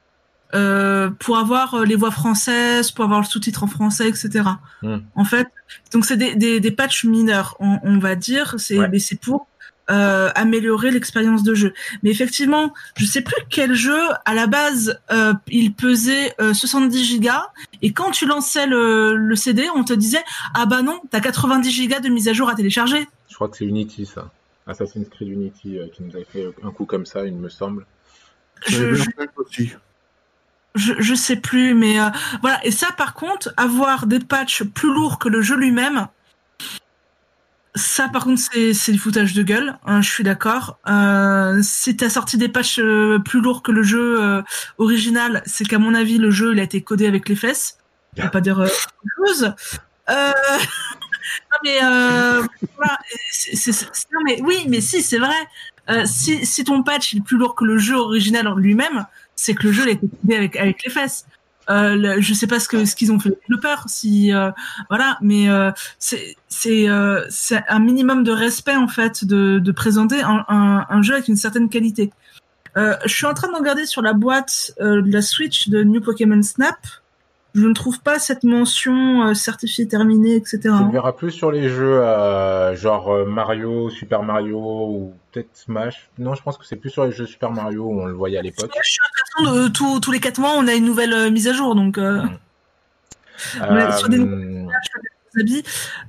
euh, pour avoir euh, les voix françaises, pour avoir le sous-titre en français, etc. Hmm. En fait, donc c'est des, des, patchs mineurs, on, on va dire, c'est mais c'est pour euh, améliorer l'expérience de jeu. Mais effectivement, je sais plus quel jeu à la base euh, il pesait 70 euh, gigas et quand tu lançais le, le, CD, on te disait ah bah non, t'as 90 gigas de mise à jour à télécharger. Je crois que c'est Unity ça, Assassin's Creed Unity qui nous a fait un coup comme ça, il me semble. Je, je... Aussi je, je sais plus, mais euh, voilà. Et ça, par contre, avoir des patchs plus lourds que le jeu lui-même, ça, par contre, c'est du foutage de gueule. Hein, je suis d'accord. Euh, si t'as sorti des patchs euh, plus lourds que le jeu euh, original, c'est qu'à mon avis, le jeu il a été codé avec les fesses. On pas dire chose. Euh... non mais voilà. non mais oui, mais si, c'est vrai. si si ton patch est plus lourd que le jeu original en lui-même, c'est que le jeu a été coupé avec avec les fesses. Euh, je sais pas ce que ce qu'ils ont fait le peur si euh, voilà mais euh, c'est c'est euh, c'est un minimum de respect en fait de, de présenter un, un, un, jeu avec une certaine qualité. Euh, je suis en train de regarder sur la boîte de la Switch de New Pokémon Snap je ne trouve pas cette mention euh, certifiée terminée, etc. Tu le verras plus sur les jeux euh, genre euh, Mario, Super Mario ou peut-être Smash. Non, je pense que c'est plus sur les jeux Super Mario où on le voyait à l'époque. Je suis de tous, tous les 4 mois, on a une nouvelle mise à jour, donc. Euh... Sur des habits.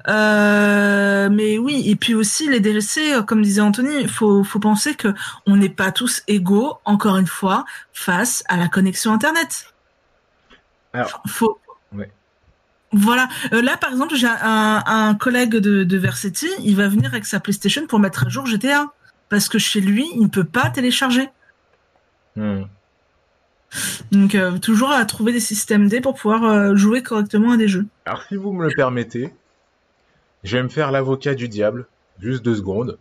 Euh, mais oui, et puis aussi les DLC, comme disait Anthony, il faut, faut penser que on n'est pas tous égaux, encore une fois, face à la connexion Internet. Alors, faut. Voilà. Euh, là, par exemple, j'ai un, un, collègue de, de Versetti, il va venir avec sa PlayStation pour mettre à jour GTA. Parce que chez lui, il ne peut pas télécharger. Hmm. Donc, euh, toujours à trouver des systèmes D pour pouvoir euh, jouer correctement à des jeux. Alors, si vous me le permettez, je vais me faire l'avocat du diable. Juste deux secondes.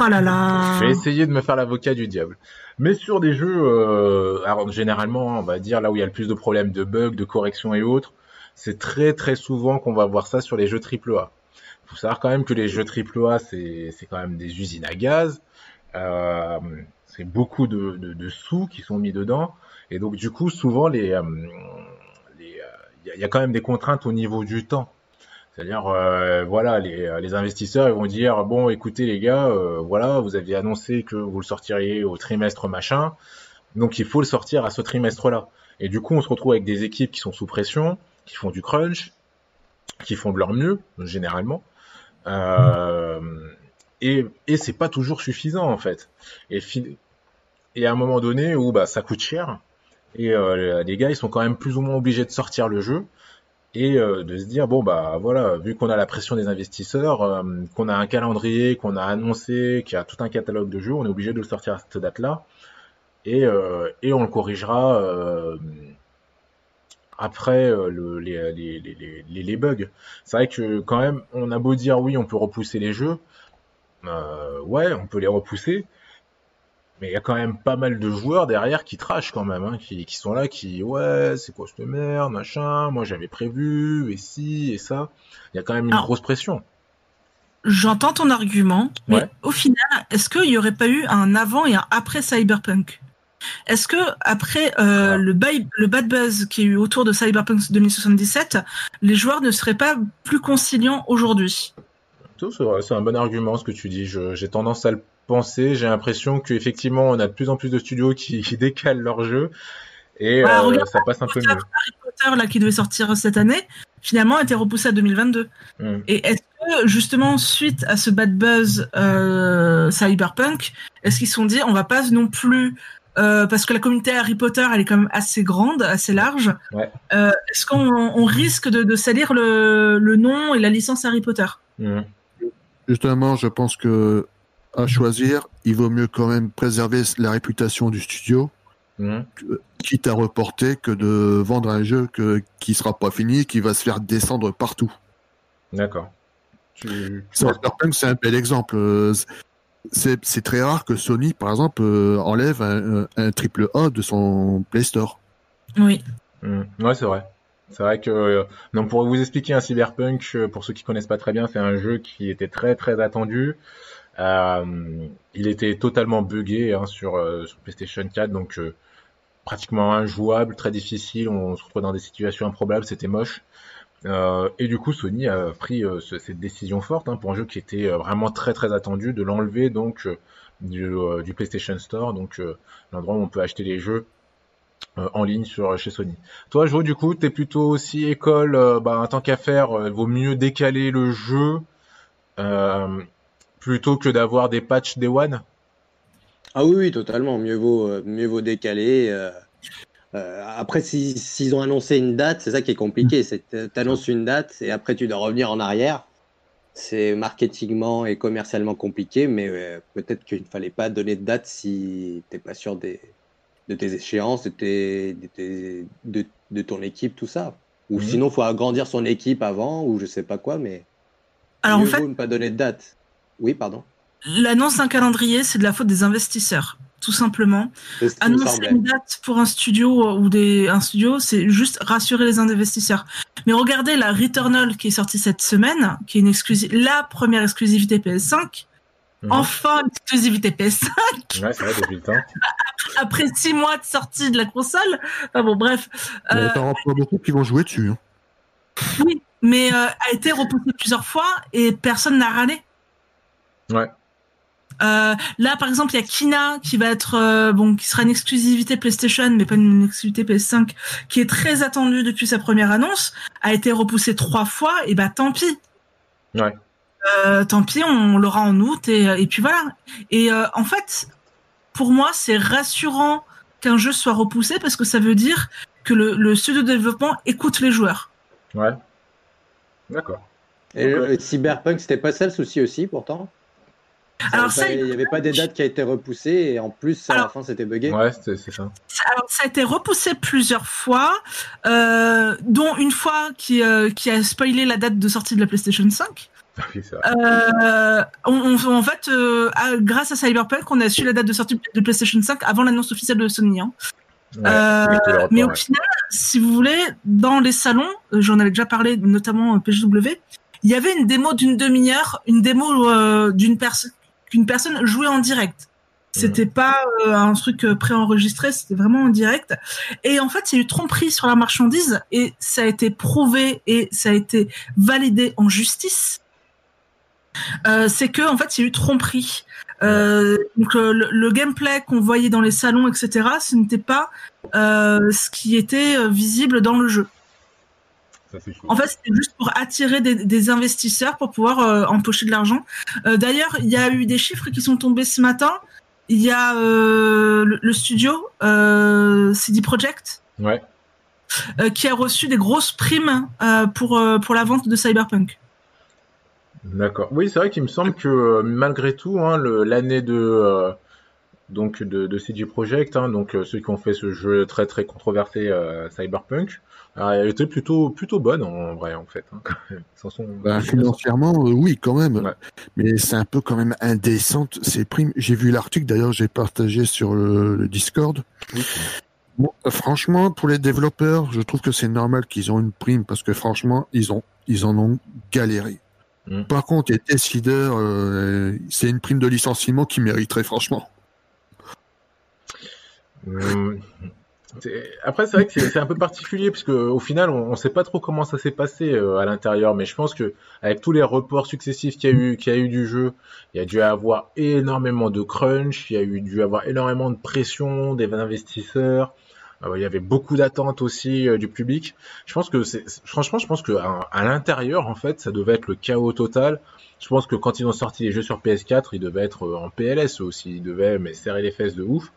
Oh là là. Je vais essayer de me faire l'avocat du diable. Mais sur des jeux, euh, alors généralement, on va dire là où il y a le plus de problèmes de bugs, de corrections et autres, c'est très très souvent qu'on va voir ça sur les jeux AAA. Il faut savoir quand même que les jeux AAA, c'est c'est quand même des usines à gaz. c'est beaucoup de, sous qui sont mis dedans. Et donc, du coup, souvent, les, il y, a quand même des contraintes au niveau du temps. C'est-à-dire, euh, voilà, les, les, investisseurs ils vont dire bon, écoutez les gars, euh, voilà, vous aviez annoncé que vous le sortiriez au trimestre machin, donc il faut le sortir à ce trimestre-là. Et du coup, on se retrouve avec des équipes qui sont sous pression, qui font du crunch, qui font de leur mieux généralement, euh, et et c'est pas toujours suffisant en fait. Et et à un moment donné où bah ça coûte cher, et euh, les gars ils sont quand même plus ou moins obligés de sortir le jeu et euh, de se dire bon bah voilà vu qu'on a la pression des investisseurs euh, qu'on a un calendrier qu'on a annoncé qu'il y a tout un catalogue de jeux on est obligé de le sortir à cette date là et, euh, et on le corrigera après le, les, les, les, les, bugs. C'est vrai que quand même on a beau dire oui on peut repousser les jeux ouais on peut les repousser mais il y a quand même pas mal de joueurs derrière qui trashent quand même, hein, qui, qui, sont là, qui ouais, c'est quoi cette merde, machin, moi j'avais prévu, et si, et ça. Il y a quand même une grosse pression. J'entends ton argument, mais au final, est-ce qu'il n'y aurait pas eu un avant et un après Cyberpunk? Est-ce que après euh, le, le bad buzz qui est eu autour de Cyberpunk 2077, les joueurs ne seraient pas plus conciliants aujourd'hui? C'est un bon argument ce que tu dis. J'ai tendance à le penser. J'ai l'impression qu'effectivement, on a de plus en plus de studios qui, décalent leur jeu et bah, euh, ça passe un peu mieux. Harry Potter là qui devait sortir cette année, finalement a été repoussé à 2022. Hmm. Et est-ce que justement suite à ce bad buzz euh, Cyberpunk, est-ce qu'ils se sont dit on va pas non plus euh, parce que la communauté Harry Potter elle est quand même assez grande, assez large. est-ce qu'on risque de, salir le, nom et la licence Harry Potter? Hmm. Justement, je pense que à choisir, il vaut mieux quand même préserver la réputation du studio, mhm. quitte à reporter que de vendre un jeu que, qui sera pas fini, qui va se faire descendre partout. D'accord. C'est un bel exemple. C'est très rare que Sony, par exemple, euh, enlève un, triple A de son Play Store. Oui. Mhm. Ouais, c'est vrai. C'est vrai que, euh, non, pour vous expliquer un Cyberpunk, euh, pour ceux qui connaissent pas très bien, c'est un jeu qui était très très attendu. Euh, il était totalement buggé hein, sur, euh, sur, PlayStation 4, donc euh, pratiquement injouable, très difficile. On se retrouve dans des situations improbables, c'était moche. Euh, et du coup, Sony a pris cette décision forte hein, pour un jeu qui était vraiment très très attendu, de l'enlever donc du, du, PlayStation Store, donc l'endroit où on peut acheter les jeux en ligne sur chez Sony. Toi, Jo, du coup, t'es plutôt aussi école, bah, en tant qu'à faire, il vaut mieux décaler le jeu plutôt que d'avoir des patchs Day One? Ah oui, oui, totalement. Mieux vaut, euh, mieux vaut décaler. Euh, euh, après, s'ils ont annoncé une date, c'est ça qui est compliqué. C'est tu annonces une date et après tu dois revenir en arrière. C'est marketingement et commercialement compliqué, mais peut-être qu'il ne fallait pas donner de date si tu n'es pas sûr des, de tes échéances, de, tes, de, de, ton équipe, tout ça. Ou mhm. sinon, il faut agrandir son équipe avant, ou je sais pas quoi, mais. Alors mieux en fait, vaut ne pas donner de date. Oui, pardon. L'annonce d'un calendrier, c'est de la faute des investisseurs, tout simplement. Annoncer une date pour un studio ou des, un studio, c'est juste rassurer les investisseurs. Mais regardez la Returnal qui est sortie cette semaine, qui est une exclusive, la première exclusivité PS5. Mhm. Enfin, une exclusivité PS5. Ouais, c'est vrai, depuis le temps. Après six mois de sortie de la console. Enfin bon, bref. Euh... T'en beaucoup qui vont jouer dessus. Hein. Oui, mais euh, a été repoussée plusieurs fois et personne n'a râlé. Ouais. Euh, là, par exemple, il y a Kina qui va être euh, bon, qui sera une exclusivité PlayStation, mais pas une exclusivité PS5, qui est très attendue depuis sa première annonce, a été repoussée trois fois, et bah tant pis. Ouais. Euh, tant pis, on l'aura en août et, et puis voilà. Et en fait, pour moi, c'est rassurant qu'un jeu soit repoussé parce que ça veut dire que le, le studio de développement écoute les joueurs. Ouais. D'accord. Et le Cyberpunk, c'était pas ça le souci aussi, pourtant? Alors ça, il n'y avait pas des dates qui a été repoussées et en plus à la fin c'était buggé. Ouais, c'est ça. Alors ça a été repoussé plusieurs fois, euh, dont une fois qui, euh, qui a spoilé la date de sortie de la PlayStation 5. euh, on, en fait, euh, grâce à Cyberpunk, on a su la date de sortie de PlayStation 5 avant l'annonce officielle de Sony. Hein. Euh, mais au final, si vous voulez, dans les salons, j'en avais déjà parlé, notamment PGW, il y avait une démo d'une demi-heure, une démo d'une personne qu'une personne jouait en direct. C'était pas un truc préenregistré, c'était vraiment en direct. Et en fait, il y a eu tromperie sur la marchandise et ça a été prouvé et ça a été validé en justice. c'est que en fait, il y a eu tromperie. Euh, donc euh, le, gameplay qu'on voyait dans les salons, etc., ce n'était pas euh, ce qui était visible dans le jeu. En fait, c'était juste pour attirer des, investisseurs pour pouvoir empocher de l'argent. D'ailleurs, il y a eu des chiffres qui sont tombés ce matin. Il y a le, studio CD Projekt, ouais. qui a reçu des grosses primes pour pour la vente de Cyberpunk. D'accord. Oui, c'est vrai qu'il me semble que euh, malgré tout, hein, l'année de euh, donc de, de CG Projekt, hein, donc euh, ceux qui ont fait ce jeu très très controversé Cyberpunk, elle était plutôt plutôt bonne en vrai en fait. Hein, bah, financièrement, oui quand même, mais c'est un peu quand même indécente ces primes. J'ai vu l'article d'ailleurs, j'ai partagé sur le, Discord. franchement, pour les développeurs, je trouve que c'est normal qu'ils ont une prime parce que franchement, ils ont ils en ont galéré. Mm. Par contre, les test euh, c'est une prime de licenciement qui mériterait franchement. Mm. Après, c'est vrai que c'est un peu particulier parce qu'au final, on ne sait pas trop comment ça s'est passé euh, à l'intérieur, mais je pense que avec tous les reports successifs qu'il y a eu, qu'il y a eu du jeu, il y a dû avoir énormément de crunch, il y a eu dû avoir énormément de pression des investisseurs. Euh, il y avait beaucoup d'attentes aussi euh, du public. Je pense que c'est, franchement, je pense que à, l'intérieur, en fait, ça devait être le chaos total. Je pense que quand ils ont sorti les jeux sur PS4, ils devaient être euh, en PLS aussi. Ils devaient mais serrer les fesses de ouf.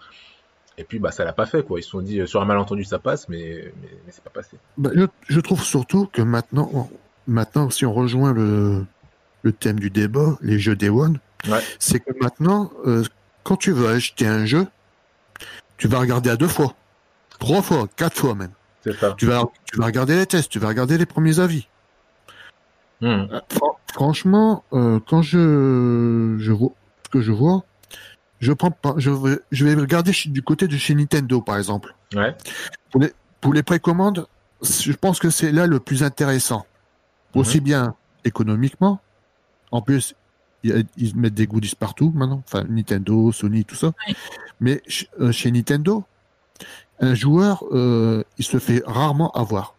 Et puis bah ça l'a pas fait quoi. Ils se sont dit sur un malentendu ça passe, mais mais, c'est pas passé. Bah, je, trouve surtout que maintenant, maintenant si on rejoint le le thème du débat, les jeux Day One, c'est que maintenant, quand tu veux acheter un jeu, tu vas regarder à deux fois. Trois fois, quatre fois même. Tu vas, tu vas regarder les tests, tu vas regarder les premiers avis. Hmm. Euh, franchement, euh, quand je, je vois ce que je vois, je prends pas, je vais, je vais regarder du côté de chez Nintendo, par exemple. Ouais. Pour les, pour les précommandes, je pense que c'est là le plus intéressant. Aussi mhm. bien économiquement. En plus, ils mettent des goodies partout maintenant. Enfin, Nintendo, Sony, tout ça. Mais euh, chez Nintendo, un joueur, euh, il se fait rarement avoir.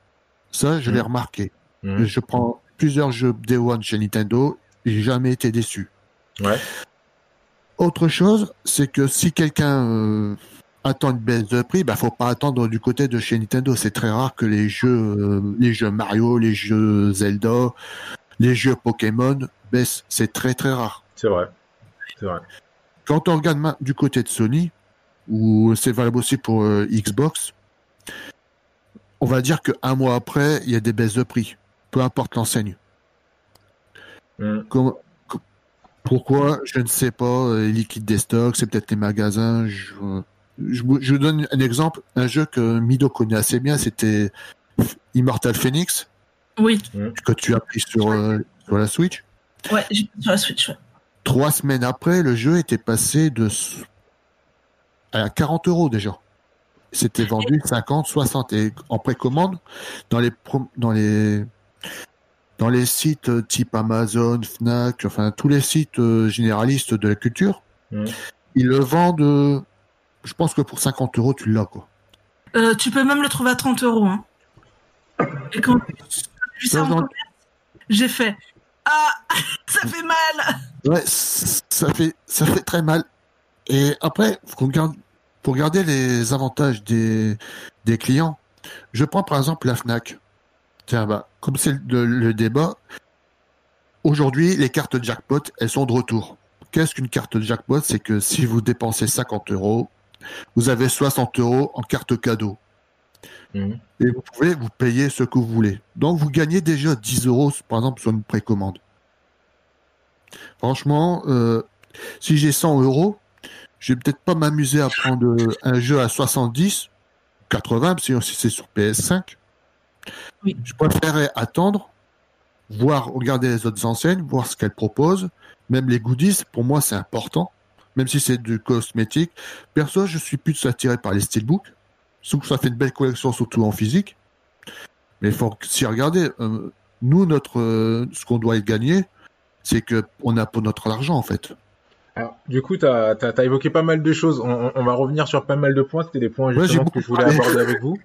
Ça, je l'ai mmh. remarqué. Mmh. Je prends plusieurs jeux Day One chez Nintendo, j'ai jamais été déçu. Ouais. Autre chose, c'est que si quelqu'un euh, attend une baisse de prix, bah faut pas attendre du côté de chez Nintendo. C'est très rare que les jeux, euh, les jeux Mario, les jeux Zelda, les jeux Pokémon baissent. C'est très très rare. C'est vrai. C'est vrai. Quand on regarde du côté de Sony, ou c'est valable aussi pour euh, Xbox, on va dire qu'un mois après, il y a des baisses de prix, peu importe l'enseigne. Mm. Pourquoi? Je ne sais pas. Euh, les liquides des stocks, c'est peut-être les magasins. Je, je, donne un exemple. Un jeu que Mido connaît assez bien, c'était Immortal Phoenix. Oui. Que tu as pris sur, euh, sur la Switch. Ouais, j'ai sur la Switch. Trois semaines après, le jeu était passé de à 40 euros déjà. C'était vendu 50, 60 et en précommande dans les dans les dans les sites euh, type Amazon, Fnac, enfin tous les sites euh, généralistes de la culture, mmh. ils le vendent. Euh, je pense que pour 50 euros, tu l'as quoi. tu peux même le trouver à 30 euros. Hein. Et quand j'ai fait ah ça fait mal. Ouais, ça fait ça fait très mal. Et après, pour regarder les avantages des, des clients. Je prends par exemple la Fnac. Tiens, bah, comme c'est le, débat, aujourd'hui, les cartes jackpot, elles sont de retour. Qu'est-ce qu'une carte jackpot? C'est que si vous dépensez 50 euros, vous avez 60 euros en carte cadeau. Mmh. Et vous pouvez vous payer ce que vous voulez. Donc vous gagnez déjà 10 euros, par exemple, sur une précommande. Franchement, euh, si j'ai 100 euros, je vais peut-être pas m'amuser à prendre un jeu à 70, 80, si c'est sur PS5. Je préférerais attendre, voir, regarder les autres enseignes, voir ce qu'elles proposent. Même les goodies, pour moi, c'est important. Même si c'est du cosmétique. Perso, je suis plus attiré par les steelbooks. Sauf que ça fait une belle collection, surtout en physique. Mais il faut s'y regarder. Euh, nous, notre, euh, ce qu'on doit gagner, c'est que on a pour notre argent, en fait. Alors, du coup, tu as, évoqué pas mal de choses. On, va revenir sur pas mal de points. C'était des points justement que je voulais aborder avec vous.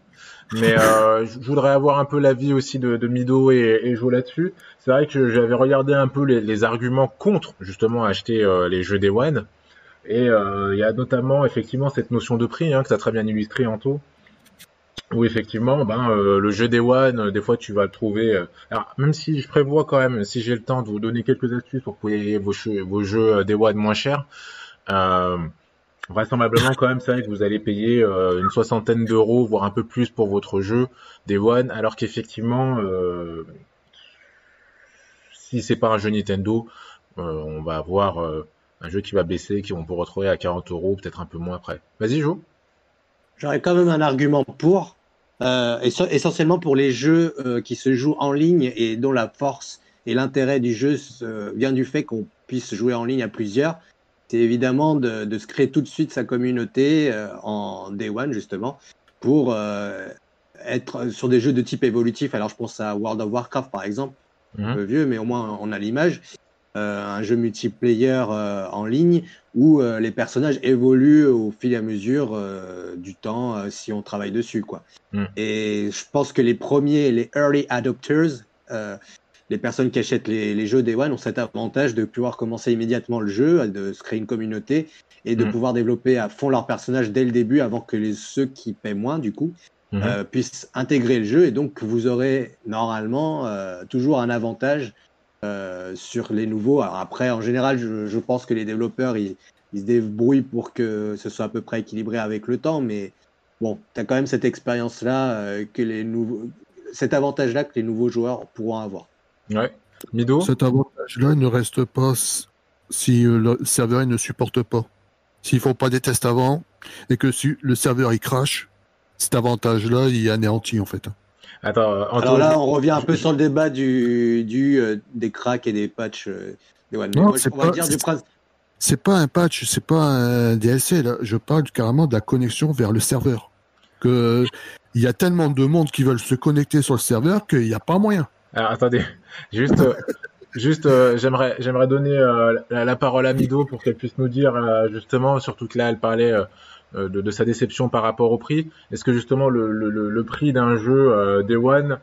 Mais euh, je voudrais avoir un peu l'avis aussi de, de, Mido et, et là-dessus. C'est vrai que j'avais regardé un peu les, les, arguments contre justement acheter euh, les jeux Day One. Et euh, il y a notamment effectivement cette notion de prix hein, que tu as très bien illustré Anto. Où effectivement, ben, euh, le jeu Day One, des fois tu vas le trouver. alors même si je prévois quand même, si j'ai le temps de vous donner quelques astuces pour que vous ayez vos jeux, vos jeux Day One moins chers. Euh, Vraisemblablement, quand même, c'est vrai que vous allez payer euh, une soixantaine d'euros, voire un peu plus pour votre jeu Day One, alors qu'effectivement, euh, si c'est pas un jeu Nintendo, euh, on va avoir euh, un jeu qui va baisser, qui on peut retrouver à 40 euros, peut-être un peu moins après. Vas-y, joue. J'aurais quand même un argument pour, essentiellement pour les jeux qui se jouent en ligne et dont la force et l'intérêt du jeu vient du fait qu'on puisse jouer en ligne à plusieurs c'est évidemment de, se créer tout de suite sa communauté euh, en Day One, justement, pour euh, être sur des jeux de type évolutif. Alors, je pense à World of Warcraft, par exemple, un mhm. peu vieux, mais au moins on a l'image. Euh, un jeu multiplayer en ligne où les personnages évoluent au fil et à mesure du temps si on travaille dessus. Quoi. Mhm. Et je pense que les premiers, les early adopters, les personnes qui achètent les, jeux Day One ont cet avantage de pouvoir commencer immédiatement le jeu, de se créer une communauté et de mm. pouvoir développer à fond leur personnage dès le début avant que les, ceux qui paient moins, du coup, mm-hmm. euh, puissent intégrer le jeu. Et donc, vous aurez normalement euh, toujours un avantage euh, sur les nouveaux. Alors après, en général, je, pense que les développeurs, ils, se débrouillent pour que ce soit à peu près équilibré avec le temps, mais bon, tu as quand même cette expérience-là, que les nouveaux, cet avantage-là que les nouveaux joueurs pourront avoir. Ouais. Mido Cet avantage-là ne reste pas si euh, le serveur ne supporte pas. S'ils font pas des tests avant et que si le serveur il crache, cet avantage-là il est anéanti en fait. Attends, euh, Alors là, on revient un peu sur le débat du, du euh, des cracks et des patchs. non, c'est pas, un patch, c'est pas un DLC. Là. Je parle carrément de la connexion vers le serveur. Que il y a tellement de monde qui veulent se connecter sur le serveur qu'il n'y a pas moyen. Alors, attendez, juste, euh, juste, euh, j'aimerais, j'aimerais donner euh, la, parole à Mido pour qu'elle puisse nous dire justement, surtout que là, elle parlait de, sa déception par rapport au prix. Est-ce que justement le, prix d'un jeu Day One,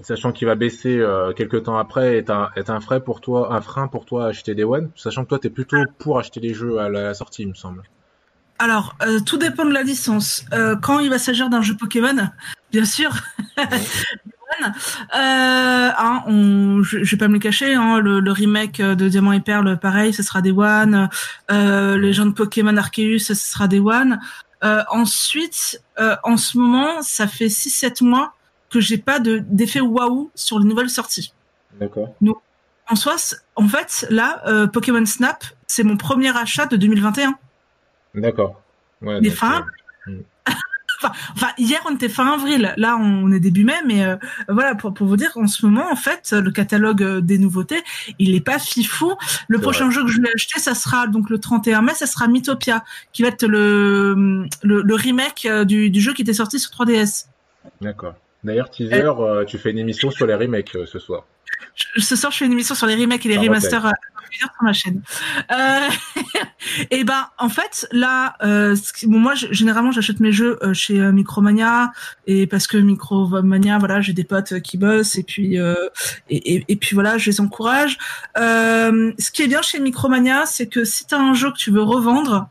sachant qu'il va baisser quelques temps après, est un, est un frein pour toi, un frein pour toi à acheter Day One, sachant que toi, tu es plutôt pour acheter les jeux à la sortie, il me semble. Alors, tout dépend de la licence. Quand il va s'agir d'un jeu Pokémon, bien sûr. euh, hein, on, je, je, vais pas me le cacher. Hein, le, le, remake de Diamant et Perle, pareil, ce sera des One. Euh, les gens de Pokémon Arceus, ce sera des One. Euh, ensuite, en ce moment, ça fait 6-7 mois que j'ai pas de d'effet waouh sur les nouvelles sorties. D'accord. En soi, en fait, là, Pokémon Snap, c'est mon premier achat de 2021. D'accord. Ouais, mais fin. Euh, enfin, hier on était fin avril, là on est début mai, mais euh, voilà pour, pour vous dire en ce moment en fait le catalogue euh, des nouveautés il est pas fifou. Le prochain jeu que je vais acheter ça sera donc le 31 mai, ça sera Mythopia qui va être le le, le remake du, du, jeu qui était sorti sur 3DS. D'accord. D'ailleurs teaser, tu fais une émission sur les remakes ce soir ce soir, je fais une émission sur les remakes et les remasters sur ma chaîne. Euh, et ben, en fait, là, euh, moi, généralement, j'achète mes jeux euh, chez Micromania et parce que Micromania, voilà, j'ai des potes qui bossent et puis et, et, et, puis voilà, je les encourage. ce qui est bien chez Micromania, c'est que si tu as un jeu que tu veux revendre,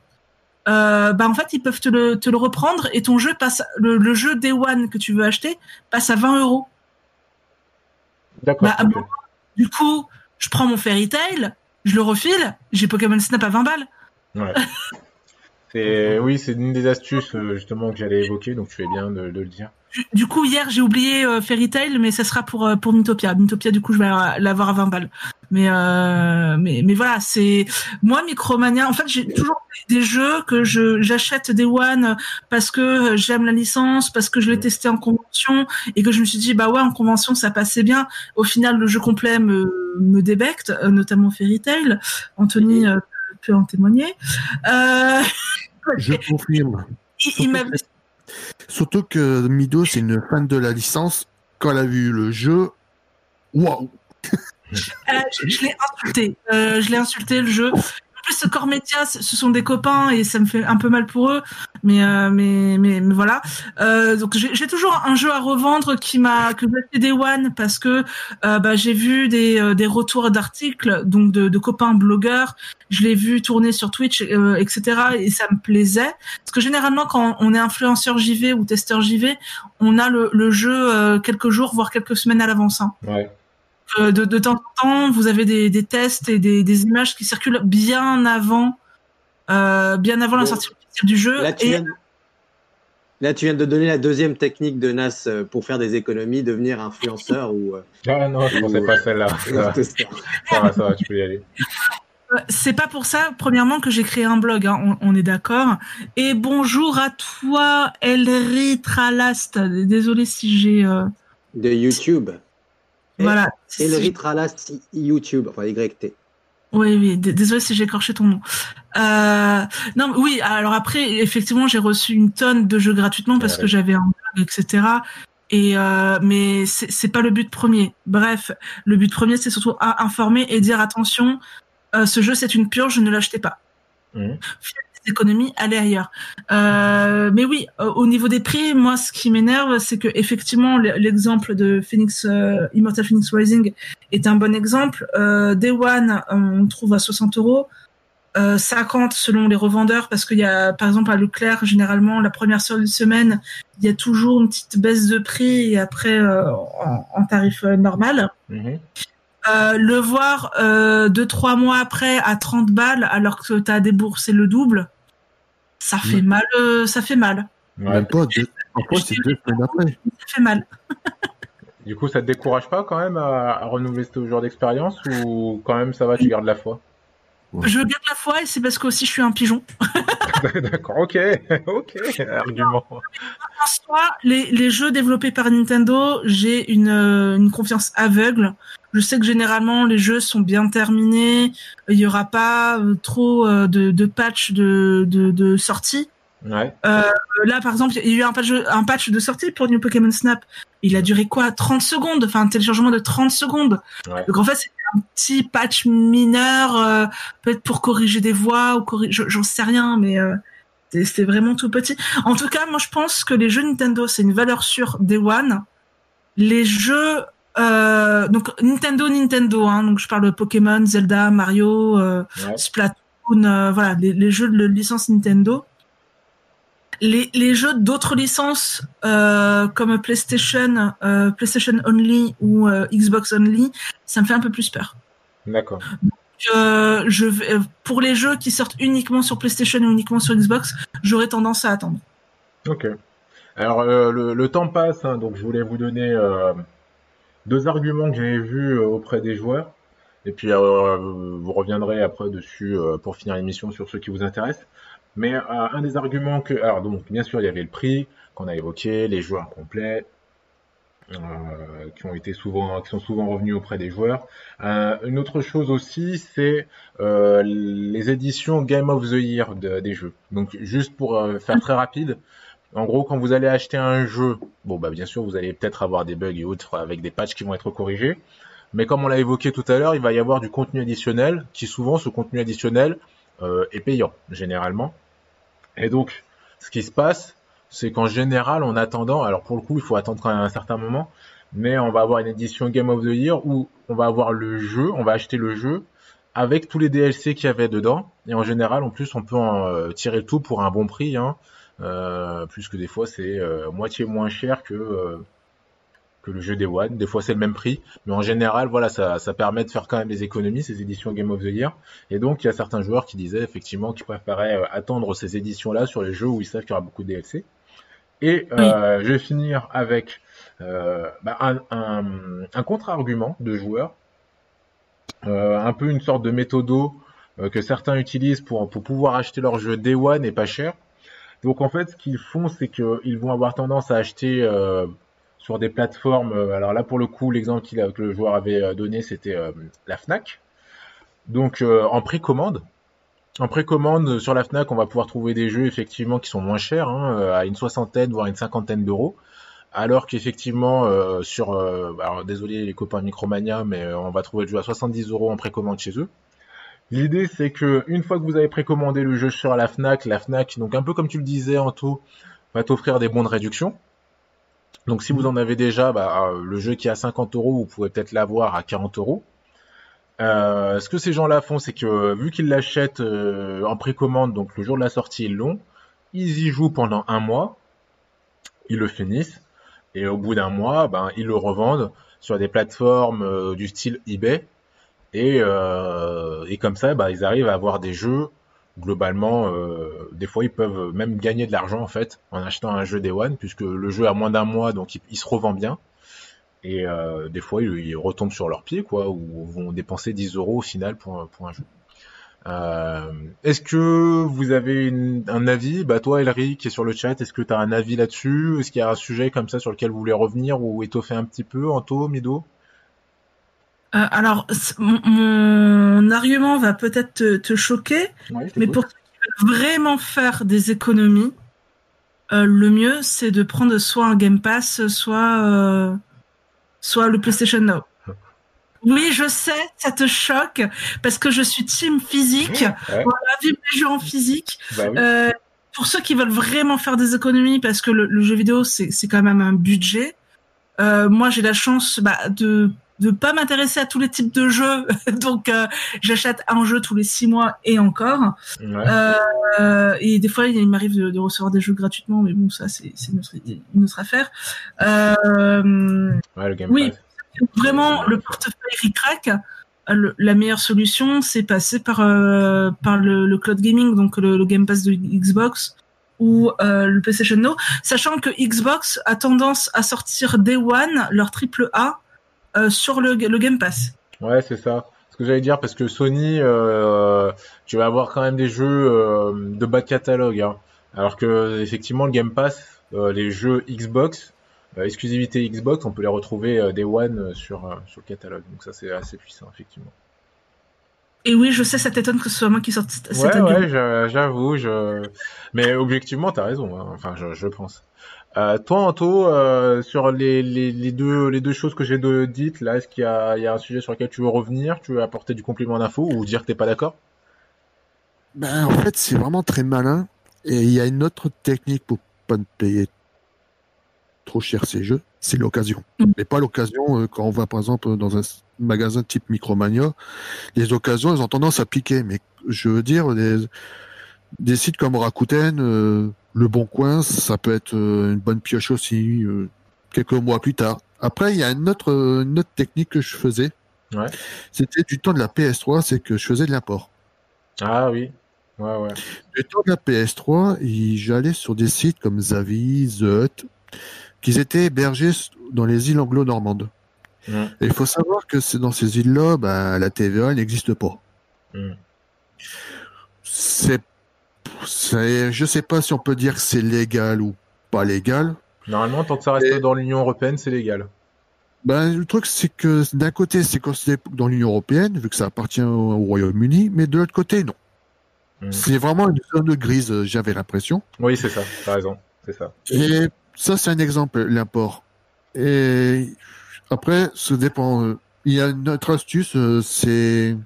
euh, bah en fait ils peuvent te le, te le reprendre et ton jeu passe le, le jeu Day One que tu veux acheter passe à 20 euros. D'accord. Bah, du coup, je prends mon Fairy Tail, je le refile, j'ai Pokémon Snap à 20 balles. Ouais. oui, c'est une des astuces euh, justement que j'allais évoquer, donc tu fais bien de, le dire. Du, coup, hier, j'ai oublié euh, Fairy Tail, mais ça sera pour euh, pour Mythopia. Mythopia, du coup, je vais l'avoir à 20 balles. Mais euh, mais mais voilà, c'est moi Micromania. En fait, j'ai toujours des jeux que je j'achète des One parce que j'aime la licence, parce que je l'ai testé en convention et que je me suis dit bah ouais en convention ça passait bien. Au final, le jeu complet me me débecte, notamment Fairy Tail. Anthony peut en témoigner. je confirme. Il, Surtout que Mido, c'est une fan de la licence. Quand elle a vu le jeu, waouh je, l'ai insulté. je l'ai insulté le jeu plus, Core Media, ce sont des copains et ça me fait un peu mal pour eux. Mais euh, mais, mais, mais voilà. Euh, donc j'ai toujours un jeu à revendre qui m'a que j'ai fait des one parce que euh, bah, j'ai vu des, euh, des retours d'articles donc de, de, copains blogueurs. Je l'ai vu tourner sur Twitch, euh, etc. Et ça me plaisait parce que généralement quand on est influenceur JV ou testeur JV, on a le, le jeu quelques jours voire quelques semaines à l'avance. Hein. Ouais. Euh, de, de, temps en temps, vous avez des, des tests et des, des, images qui circulent bien avant, euh, bien avant la sortie du jeu. Là tu, viens, là, tu viens de donner la deuxième technique de Nas euh, pour faire des économies, devenir influenceur ou. Ah non, je pensais pas celle-là. Ça, va, ça va, tu peux y aller. C'est pas pour ça, premièrement, que j'ai créé un blog, hein, on, on, est d'accord. Et bonjour à toi, Elri Tralast. Désolé si j'ai. Euh... De YouTube. Voilà. Et le Ritralas YouTube, enfin YT. Oui, oui, désolé si j'ai écorché ton nom. Euh, non, oui, alors après, effectivement, j'ai reçu une tonne de jeux gratuitement parce que j'avais un blog, etc. Et euh, mais c'est pas le but premier. Bref, le but premier, c'est surtout à informer et dire attention, euh, ce jeu c'est une purge, ne l'achetez pas. Mmh économies aller ailleurs. Euh, mais oui, au niveau des prix, moi, ce qui m'énerve, c'est que effectivement, l'exemple de Phoenix euh, Immortal Phoenix Rising est un bon exemple. Euh, Day One, on trouve à 60 euros. 50 selon les revendeurs parce qu'il y a par exemple à Leclerc généralement la première semaine il y a toujours une petite baisse de prix et après en, tarif normal mm-hmm. le voir deux trois mois après à 30 balles alors que tu as déboursé le double ça fait mal, euh, ça fait mal. Même pas, deux, c'est deux semaines après. Ça fait mal. du coup, ça te décourage pas quand même à, renouveler ce genre d'expérience ou quand même ça va, tu gardes la foi? Je garde la foi et c'est parce que aussi je suis un pigeon. D'accord, ok, ok, argument. les, les jeux développés par Nintendo, j'ai une, euh, une confiance aveugle. Je sais que généralement les jeux sont bien terminés, il y aura pas euh, trop euh, de, de patch de, de, de sortie. Ouais. Euh, là, par exemple, il y a eu un patch, un patch de sortie pour New Pokémon Snap. Il a duré quoi? 30 secondes, enfin un téléchargement de 30 secondes. Ouais. Donc en fait, c'est un petit patch mineur, euh, peut-être pour corriger des voix ou corriger, j'en sais rien, mais euh, c'était vraiment tout petit. En tout cas, moi je pense que les jeux Nintendo, c'est une valeur sûre Day One. Les jeux euh, donc Nintendo, Nintendo, hein, donc je parle de Pokémon, Zelda, Mario, euh, Splatoon, euh, voilà, les, les, jeux de licence Nintendo. Les, les jeux d'autres licences comme PlayStation, PlayStation Only ou Xbox Only, ça me fait un peu plus peur. D'accord. je vais, pour les jeux qui sortent uniquement sur PlayStation ou uniquement sur Xbox, j'aurais tendance à attendre. Ok. Alors le, le, temps passe, hein, donc je voulais vous donner deux arguments que j'avais vus euh, auprès des joueurs. Et puis euh, vous reviendrez après dessus euh, pour finir l'émission sur ceux qui vous intéressent. Mais un des arguments que, alors donc bien sûr il y avait le prix qu'on a évoqué, les joueurs complets, qui ont été souvent, qui sont souvent revenus auprès des joueurs. une autre chose aussi, c'est les éditions Game of the Year des jeux. Donc juste pour faire très rapide, en gros, quand vous allez acheter un jeu, bon bah bien sûr vous allez peut-être avoir des bugs et autres avec des patchs qui vont être corrigés, mais comme on l'a évoqué tout à l'heure, il va y avoir du contenu additionnel, qui souvent ce contenu additionnel euh, est payant généralement. Et donc, ce qui se passe, c'est qu'en général, en attendant, alors pour le coup, il faut attendre un certain moment, mais on va avoir une édition Game of the Year où on va avoir le jeu, on va acheter le jeu avec tous les DLC qu'il y avait dedans, et en général, en plus, on peut en euh, tirer tout pour un bon prix. Hein. Euh, plus que des fois c'est euh, moitié moins cher que euh, que le jeu des One. Des fois c'est le même prix, mais en général voilà ça, ça permet de faire quand même des économies ces éditions Game of the Year. Et donc il y a certains joueurs qui disaient effectivement qu'ils préféraient attendre ces éditions là sur les jeux où ils savent qu'il y aura beaucoup de DLC. Et je vais finir avec bah, un, un, un contre-argument de joueurs, un peu une sorte de méthodo que certains utilisent pour, pour pouvoir acheter leur jeu Day One et pas cher. Donc en fait, ce qu'ils font, c'est qu'ils vont avoir tendance à acheter euh, sur des plateformes. Euh, alors là, pour le coup, l'exemple que le joueur avait euh, donné, c'était la Fnac. Donc en précommande. En précommande sur la Fnac, on va pouvoir trouver des jeux effectivement qui sont moins chers, hein, à une soixantaine voire une cinquantaine d'euros. alors qu'effectivement sur, alors désolé les copains Micromania, mais on va trouver le jeu à 70 euros en précommande chez eux. L'idée c'est que une fois que vous avez précommandé le jeu sur la Fnac, la Fnac, donc un peu comme tu le disais en tout, va t'offrir des bons de réduction. Donc si vous en avez déjà, bah, le jeu qui est à 50 euros, vous pouvez peut-être l'avoir à 40 euros. Euh, ce que ces gens-là font, c'est que vu qu'ils l'achètent euh, en précommande, donc le jour de la sortie, ils l'ont, ils y jouent pendant un mois, ils le finissent, et au bout d'un mois, ben, ils le revendent sur des plateformes euh, du style eBay, et, et comme ça, ben, ils arrivent à avoir des jeux globalement, des fois ils peuvent même gagner de l'argent en fait en achetant un jeu Day One, puisque le jeu a moins d'un mois, donc il se revend bien. Et euh, des fois, ils, retombent sur leurs pieds, quoi, ou vont dépenser 10 euros au final pour, un jeu. Euh, est-ce que vous avez un avis? Bah toi, Elric, qui est sur le chat, est-ce que tu as un avis là-dessus? Est-ce qu'il y a un sujet comme ça sur lequel vous voulez revenir ou étoffer un petit peu, Anto, Mido? Euh, alors, mon, argument va peut-être te, choquer, mais pour vraiment faire des économies, le mieux c'est de prendre soit un Game Pass, soit soit le PlayStation Now. Oui, je sais, ça te choque parce que je suis team physique. Ouais. Voilà, vive les jeux en physique. Bah euh, pour ceux qui veulent vraiment faire des économies, parce que le, jeu vidéo c'est quand même un budget. Euh, moi, j'ai la chance bah, de de pas m'intéresser à tous les types de jeux, donc euh, j'achète un jeu tous les six mois et encore. Euh, et des fois, il m'arrive de, de, recevoir des jeux gratuitement, mais bon, ça c'est une autre, affaire. Euh, ouais, le Game oui, vraiment le portefeuille ricrac. la meilleure solution, c'est passer par euh, par le, le, cloud gaming, donc le, le Game Pass de Xbox ou euh, le PlayStation Now, sachant que Xbox a tendance à sortir Day One leur triple A sur le, le, Game Pass. Ouais, c'est ça. Ce que j'allais dire, parce que Sony, euh, tu vas avoir quand même des jeux euh, de bas de catalogue. Hein. Alors que effectivement, le Game Pass, les jeux Xbox, exclusivité Xbox, on peut les retrouver Day One sur, sur le catalogue. Donc ça, c'est assez puissant, effectivement. Et oui, je sais, ça t'étonne que ce soit moi qui sorte cette Ouais, ouais, j'avoue. Je... Mais objectivement, t'as raison. Hein. Enfin, je, je pense. Euh, toi, Anto, euh, sur les, les, les, deux, les deux choses que j'ai dites, là, est-ce qu'il y a, il y a un sujet sur lequel tu veux revenir Tu veux apporter du complément d'info ou dire que t'es pas d'accord? Ben, En fait, c'est vraiment très malin. Et il y a une autre technique pour pas payer trop cher ces jeux, c'est l'occasion. Mm. Mais pas l'occasion euh, quand on va, par exemple, dans un magasin type Micromania. Les occasions, elles ont tendance à piquer. Mais je veux dire, des, des sites comme Rakuten... Euh, le Bon Coin, ça peut être euh, une bonne pioche aussi, euh, quelques mois plus tard. Après, il y a une autre, une autre technique que je faisais. Ouais. C'était du temps de la PS3, c'est que je faisais de l'import. Ah oui. Ouais, ouais. Du temps de la PS3, j'allais sur des sites comme Zavi, The qui étaient hébergés dans les îles anglo-normandes. Et il faut savoir que c'est dans ces îles-là, ben, la TVA n'existe pas. Mm. C'est je sais pas si on peut dire que c'est légal ou pas légal. Normalement, tant que ça reste dans l'Union européenne, c'est légal. Ben, le truc, c'est que d'un côté, c'est considéré dans l'Union européenne, vu que ça appartient au, Royaume-Uni, mais de l'autre côté, non. Hmm. C'est vraiment une zone grise, euh, j'avais l'impression. Oui, c'est ça, t'as raison, c'est ça. Et ça, c'est un exemple, l'import. Et après, ça dépend. Euh, il y a une autre astuce, euh, c'est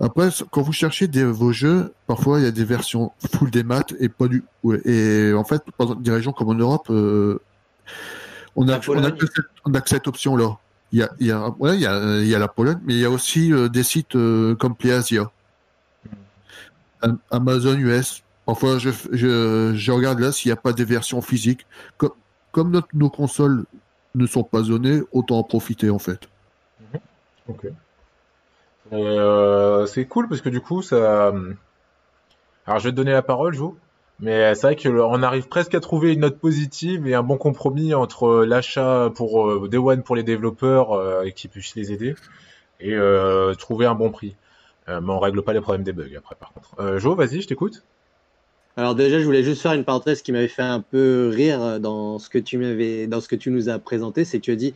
après, quand vous cherchez des, vos jeux, parfois il y a des versions full des maths et pas du. Et en fait, dans des régions comme en Europe, euh, on a, on a, que cette, on a que cette option-là. Il y a, il y a, ouais, il y a, il y a la Pologne, mais il y a aussi euh, des sites euh, comme PlayAsia, Amazon US. Parfois, je, je, je regarde là s'il n'y a pas des versions physiques. Comme, comme notre, nos consoles ne sont pas zonées, autant en profiter en fait. Ok. Euh, c'est cool parce que du coup, ça. Alors, je vais te donner la parole, Jo. Mais c'est vrai qu'on arrive presque à trouver une note positive et un bon compromis entre l'achat pour euh, Day One pour les développeurs euh, et qui puissent les aider et euh, trouver un bon prix. Euh, mais on règle pas les problèmes des bugs après, par contre. Euh, jo, vas-y, je t'écoute. Alors déjà, je voulais juste faire une parenthèse qui m'avait fait un peu rire dans ce que tu m'avais, dans ce que tu nous as présenté, c'est que tu as dit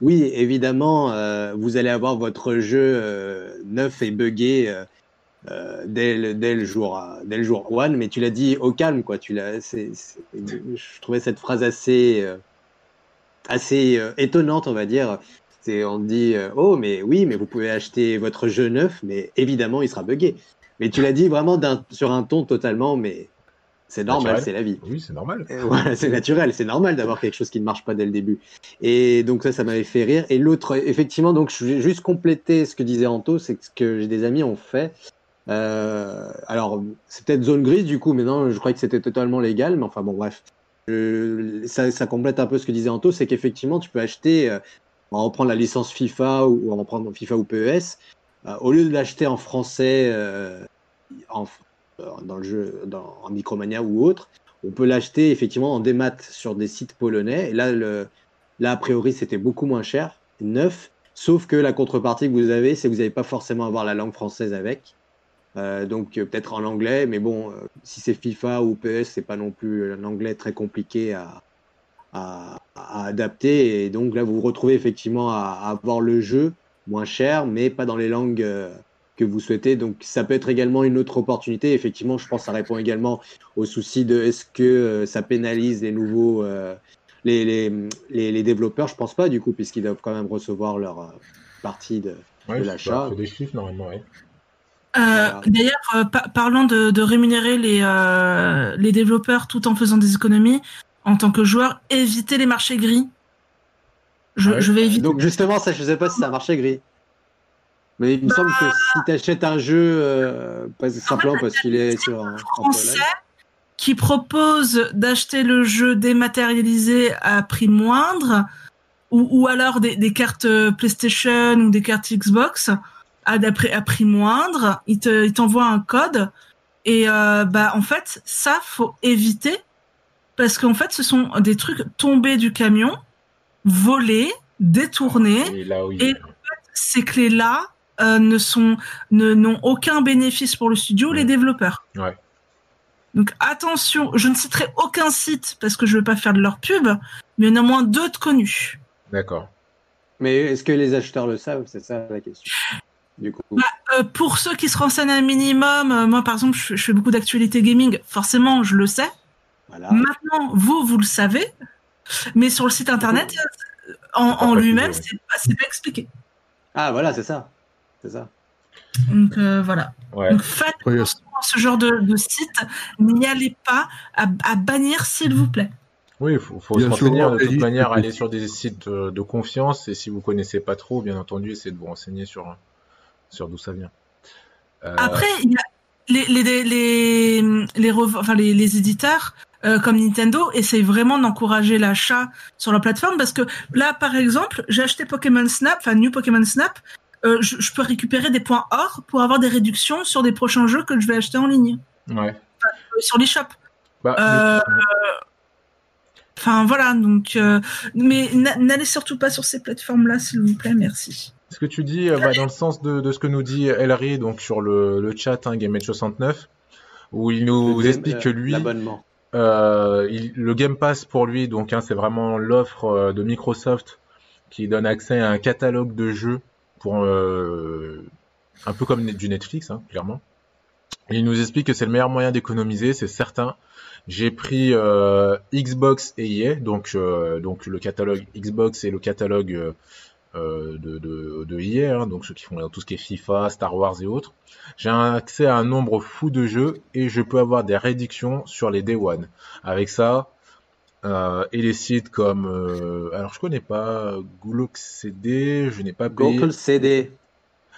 oui, évidemment, euh, vous allez avoir votre jeu euh, neuf et buggé euh, dès, le, jour, dès one, mais tu l'as dit au calme, quoi. Tu l'as, je trouvais cette phrase assez, étonnante, on va dire. On dit, oh, mais oui, mais vous pouvez acheter votre jeu neuf, mais évidemment, il sera buggé. Mais tu l'as dit vraiment sur un ton totalement, mais c'est normal, c'est la vie. Oui, c'est normal. Voilà, c'est naturel, c'est normal d'avoir quelque chose qui ne marche pas dès le début. Et donc ça, ça m'avait fait rire. Et l'autre, effectivement, donc je vais juste compléter ce que disait Anto, c'est ce que des amis ont fait. Euh, alors, c'est peut-être zone grise du coup, mais non, je croyais que c'était totalement légal. Mais enfin bon, bref. ça, ça, complète un peu ce que disait Anto, c'est qu'effectivement, tu peux acheter, euh, on va reprendre la licence FIFA ou on va reprendre FIFA ou PES, euh, au lieu de l'acheter en français, en, dans le jeu, en Micromania ou autre, on peut l'acheter effectivement en démat sur des sites polonais. Et là, le, a priori, c'était beaucoup moins cher, neuf. Sauf que la contrepartie que vous avez, c'est que vous n'allez pas forcément avoir la langue française avec. Euh, donc peut-être en anglais, mais bon, si c'est FIFA ou PS, c'est pas non plus un anglais très compliqué à, adapter. Et donc là, vous vous retrouvez effectivement à avoir le jeu moins cher, mais pas dans les langues que vous souhaitez. Donc ça peut être également une autre opportunité. Effectivement, je pense que ça répond également au souci de est-ce que euh, ça pénalise les nouveaux euh, les, les, les, développeurs. Je pense pas du coup puisqu'ils doivent quand même recevoir leur euh, partie de, l'achat. des chiffres normalement. Oui. D'ailleurs, parlant de, de, rémunérer les, les développeurs tout en faisant des économies, en tant que joueur, éviter les marchés gris. Je, je vais éviter. Donc justement, ça, je sais pas si ça marché gris. Mais il me semble que si tu achètes un jeu, euh, pas simplement parce qu'il est sur un français qui propose d'acheter le jeu dématérialisé à prix moindre, ou, ou alors des, des, cartes PlayStation ou des cartes Xbox à, à prix moindre, il t'envoie un code et euh, bah en fait ça faut éviter parce qu'en fait ce sont des trucs tombés du camion, volés, détournés et, et ces clés là euh, ne sont ne n'ont aucun bénéfice pour le studio, les développeurs. Ouais. Donc attention, je ne citerai aucun site parce que je veux pas faire de leur pub, mais il y en a moins deux de connus. D'accord. Mais est-ce que les acheteurs le savent? C'est ça la question. Du coup. Bah, euh, pour ceux qui se renseignent un minimum, euh, moi par exemple, je, fais beaucoup d'actualité gaming, forcément, je le sais. Voilà. Maintenant, vous, vous le savez, mais sur le site internet, en, en lui-même, c'est pas, pas expliqué. Ah voilà, c'est ça. C'est ça. Donc euh, voilà. Donc faites ce genre de, de site, n'y allez pas à, à bannir s'il vous plaît. Oui, il faut, faut se renseigner de toute manière, aller sur des sites de, de, confiance et si vous connaissez pas trop, bien entendu, essayez de vous renseigner sur, sur d'où ça vient. Euh... Après, il y a les, les, les, les, enfin, les, les éditeurs euh, comme Nintendo essayent vraiment d'encourager l'achat sur la plateforme parce que là, par exemple, j'ai acheté Pokémon Snap, enfin New Pokémon Snap, euh, je, je, peux récupérer des points or pour avoir des réductions sur des prochains jeux que je vais acheter en ligne. Ouais. Enfin, sur les shops. Bah, euh, enfin voilà, donc euh, mais n'allez surtout pas sur ces plateformes-là, s'il vous plaît, merci. Ce que tu dis euh, bah, dans le sens de, de, ce que nous dit Elry donc sur le, le chat hein, GameMate69, où il nous explique que lui, euh, il, le Game Pass pour lui, donc hein, c'est vraiment l'offre de Microsoft qui donne accès à un catalogue de jeux pour euh, un peu comme du Netflix, hein, clairement. il nous explique que c'est le meilleur moyen d'économiser, c'est certain. J'ai pris euh, Xbox et donc euh, donc le catalogue Xbox et le catalogue de, de, EA, hein, donc ceux qui font tout ce qui est FIFA, Star Wars et autres. J'ai accès à un nombre fou de jeux et je peux avoir des réductions sur les Day One. Avec ça, euh, et les sites comme euh, alors je connais pas Google CD, je n'ai pas payé Google CD.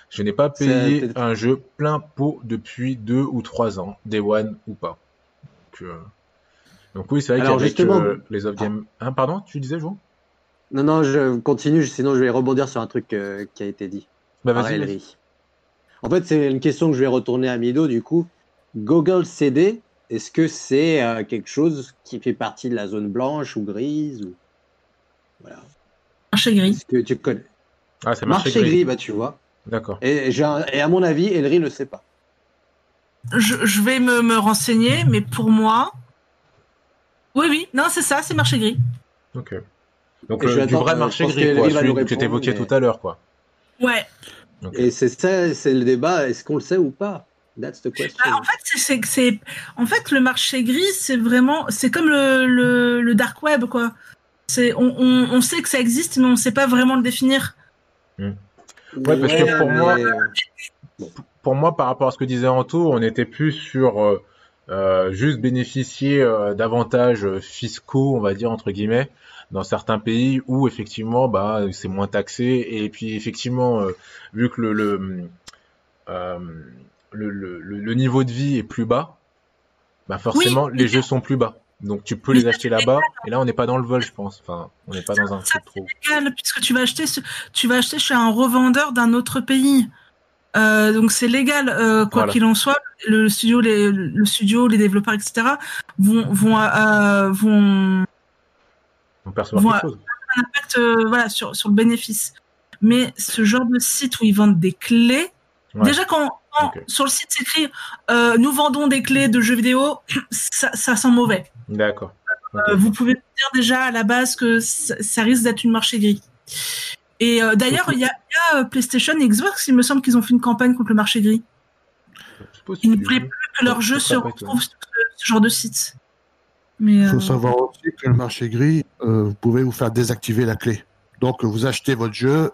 Je n'ai pas payé un jeu plein pot depuis deux ou trois ans, Day One ou pas. Donc, euh... Donc oui, c'est vrai qu'avec euh, les off game. Ah. Hein, pardon, tu disais, Jo Non, non, je continue, sinon je vais rebondir sur un truc qui a été dit. Bah vas-y. En fait, c'est une question que je vais retourner à Mido du coup. Google CD, est-ce que c'est euh, quelque chose qui fait partie de la zone blanche ou grise ou... Voilà. Marché gris. Est-ce que tu connais? Ah, c'est marché, marché gris. bah tu vois. D'accord. Et, et, à mon avis, Elry ne le sait pas. Je, je vais me, me, renseigner, mais pour moi. Oui, oui, non, c'est ça, c'est marché gris. Ok. Donc, euh, du vrai marché gris, quoi, celui que tu évoquais mais... tout à l'heure, quoi. Ouais. Okay. Et c'est ça, c'est le débat, est-ce qu'on le sait ou pas? That's the question. Bah, en fait, c'est, en fait, le marché gris, c'est vraiment, c'est comme le, le, dark web, quoi. C'est, on, on, sait que ça existe, mais on ne sait pas vraiment le définir. Hmm. Ouais, parce que pour moi, pour moi, par rapport à ce que disait Anto, on était plus sur euh, euh, juste bénéficier euh, d'avantages fiscaux, on va dire entre guillemets, dans certains pays où effectivement, bah, c'est moins taxé et puis effectivement, vu que le le, le, le, le, niveau de vie est plus bas, bah forcément les jeux sont plus bas. Donc tu peux les acheter là-bas et là on n'est pas dans le vol je pense. Enfin on n'est pas dans un truc trop. Légal, puisque tu vas acheter tu vas acheter chez un revendeur d'un autre pays. Euh, donc c'est légal euh, quoi qu'il en soit. Le studio les le studio les développeurs etc vont vont euh, vont vont percevoir quelque chose. un impact voilà sur sur le bénéfice. Mais ce genre de site où ils vendent des clés Déjà, quand, sur le site s'écrit euh, nous vendons des clés de jeux vidéo, ça, ça sent mauvais. D'accord. Euh, vous pouvez dire déjà à la base que ça, risque d'être une marché gris. Et euh, d'ailleurs, il y a, PlayStation et Xbox, il me semble qu'ils ont fait une campagne contre le marché gris. Ils ne voulaient plus que leurs jeux se retrouvent sur ce, genre de site. Il faut savoir aussi que le marché gris, vous pouvez vous faire désactiver la clé. Donc, vous achetez votre jeu,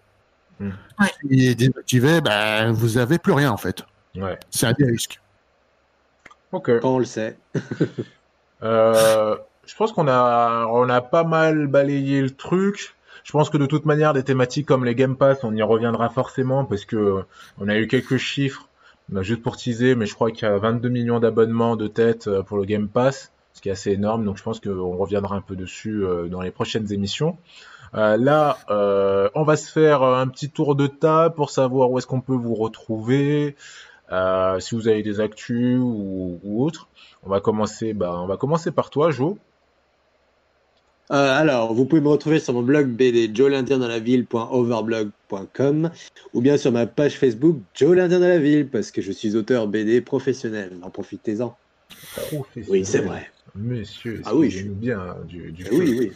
S'il est désactivé, ben, vous n'avez plus rien en fait. Ouais. C'est un des risques. Ok. On le sait. euh, je pense qu'on a, on a pas mal balayé le truc. Je pense que de toute manière, des thématiques comme les Game Pass, on y reviendra forcément parce que on a eu quelques chiffres, bah, juste pour teaser, mais je crois qu'il y a 22 millions d'abonnements de tête euh, pour le Game Pass, ce qui est assez énorme. Donc je pense qu'on reviendra un peu dessus euh, dans les prochaines émissions. Euh, là, euh, on va se faire un petit tour de table pour savoir où est-ce qu'on peut vous retrouver, euh, si vous avez des actus ou, ou autres. On va commencer, bah, on va commencer par toi, Jo. Euh, alors, vous pouvez me retrouver sur mon blog BD ville.overblog.com ou bien sur ma page Facebook Joe l'Indien dans la ville parce que je suis auteur BD professionnel. En profitez-en. Oui, c'est vrai. Monsieur, ah oui, je... bien du, du oui, oui.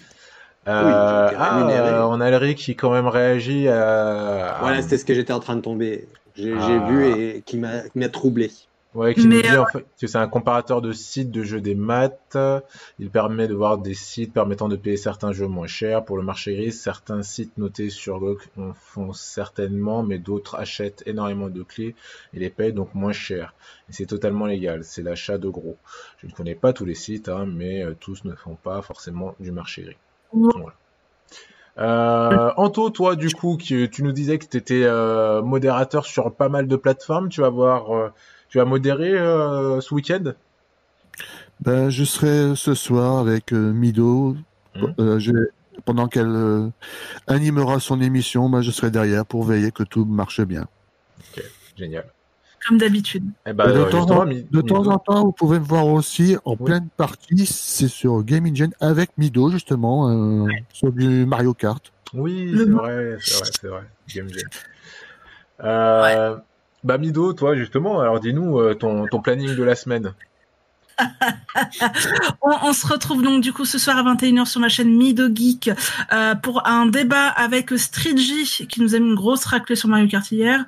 Euh, ah, on a Eric qui quand même réagit à. Voilà, c'était ce que j'étais en train de tomber. J'ai ah. vu et qui m'a troublé. Ouais, qui nous dit en fait que c'est un comparateur de sites de jeux des maths. Il permet de voir des sites permettant de payer certains jeux moins chers. Pour le marché gris, certains sites notés sur GOG en font certainement, mais d'autres achètent énormément de clés et les payent donc moins cher. Et c'est totalement légal. C'est l'achat de gros. Je ne connais pas tous les sites, hein, mais euh, tous ne font pas forcément du marché gris. Euh, Anto, toi, du coup, tu nous disais que tu étais euh, modérateur sur pas mal de plateformes. Tu vas voir, euh, tu vas modérer ce week-end? Ben, Je serai ce soir avec Mido. Mmh. pendant qu'elle animera son émission, ben, je serai derrière pour veiller que tout marche bien. Ok, génial comme d'habitude. Eh ben, de, temps, en, temps, vous pouvez me voir aussi en pleine partie, c'est sur Game Engine avec Mido, justement, euh, sur du Mario Kart. Oui, c'est vrai, c'est vrai, c'est vrai. Game Engine. Euh, Bah, Mido, toi, justement, alors dis-nous euh, ton, ton planning de la semaine. on, se retrouve donc du coup ce soir à 21h sur ma chaîne Mido Geek euh, pour un débat avec Streetgy qui nous a mis une grosse raclée sur Mario Kart hier,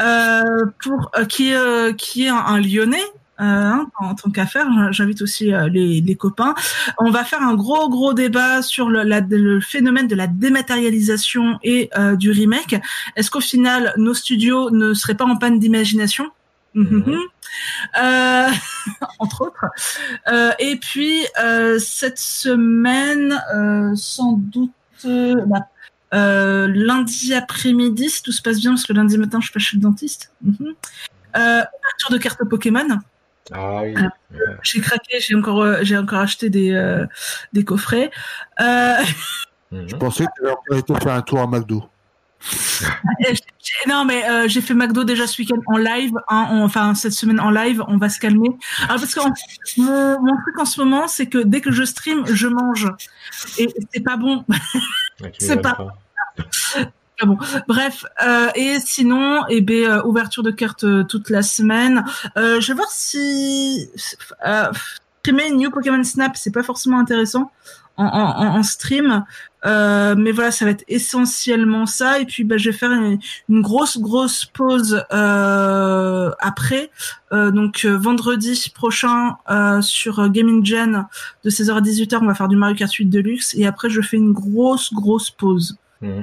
euh, pour euh, qui qui est un, Lyonnais. Hein, en tant qu'affaire, j'invite aussi les, copains. On va faire un gros gros débat sur le, le phénomène de la dématérialisation et du remake. Est-ce qu'au final nos studios ne seraient pas en panne d'imagination? Mhm. Euh, entre autres. Euh, et puis euh, cette semaine, sans doute bah, lundi après-midi, si tout se passe bien, parce que lundi matin je suis pas chez le dentiste. Mhm. ouverture de cartes Pokémon. Ah oui. j'ai craqué, j'ai encore, j'ai encore acheté des, des coffrets. Je pensais que tu allais faire un tour à McDo. non, mais euh, j'ai fait McDo déjà ce week-end en live. Hein, enfin, cette semaine en live, on va se calmer. Alors, parce que mon, mon, truc en ce moment, c'est que dès que je stream, je mange. Et c'est pas bon. c'est pas, pas bon. Bref, euh, et sinon, eh ben, euh, ouverture de carte euh, toute la semaine. Je vais voir si streamer New Pokémon Snap, c'est pas forcément intéressant en, en, en stream. Euh, mais voilà, ça va être essentiellement ça. Et puis, bah, je vais faire une, grosse, grosse pause euh, après. Euh, donc, vendredi prochain sur Gaming Gen de 16h à 18h, on va faire du Mario Kart 8 Deluxe. Et après, je fais une grosse, grosse pause. Mmh.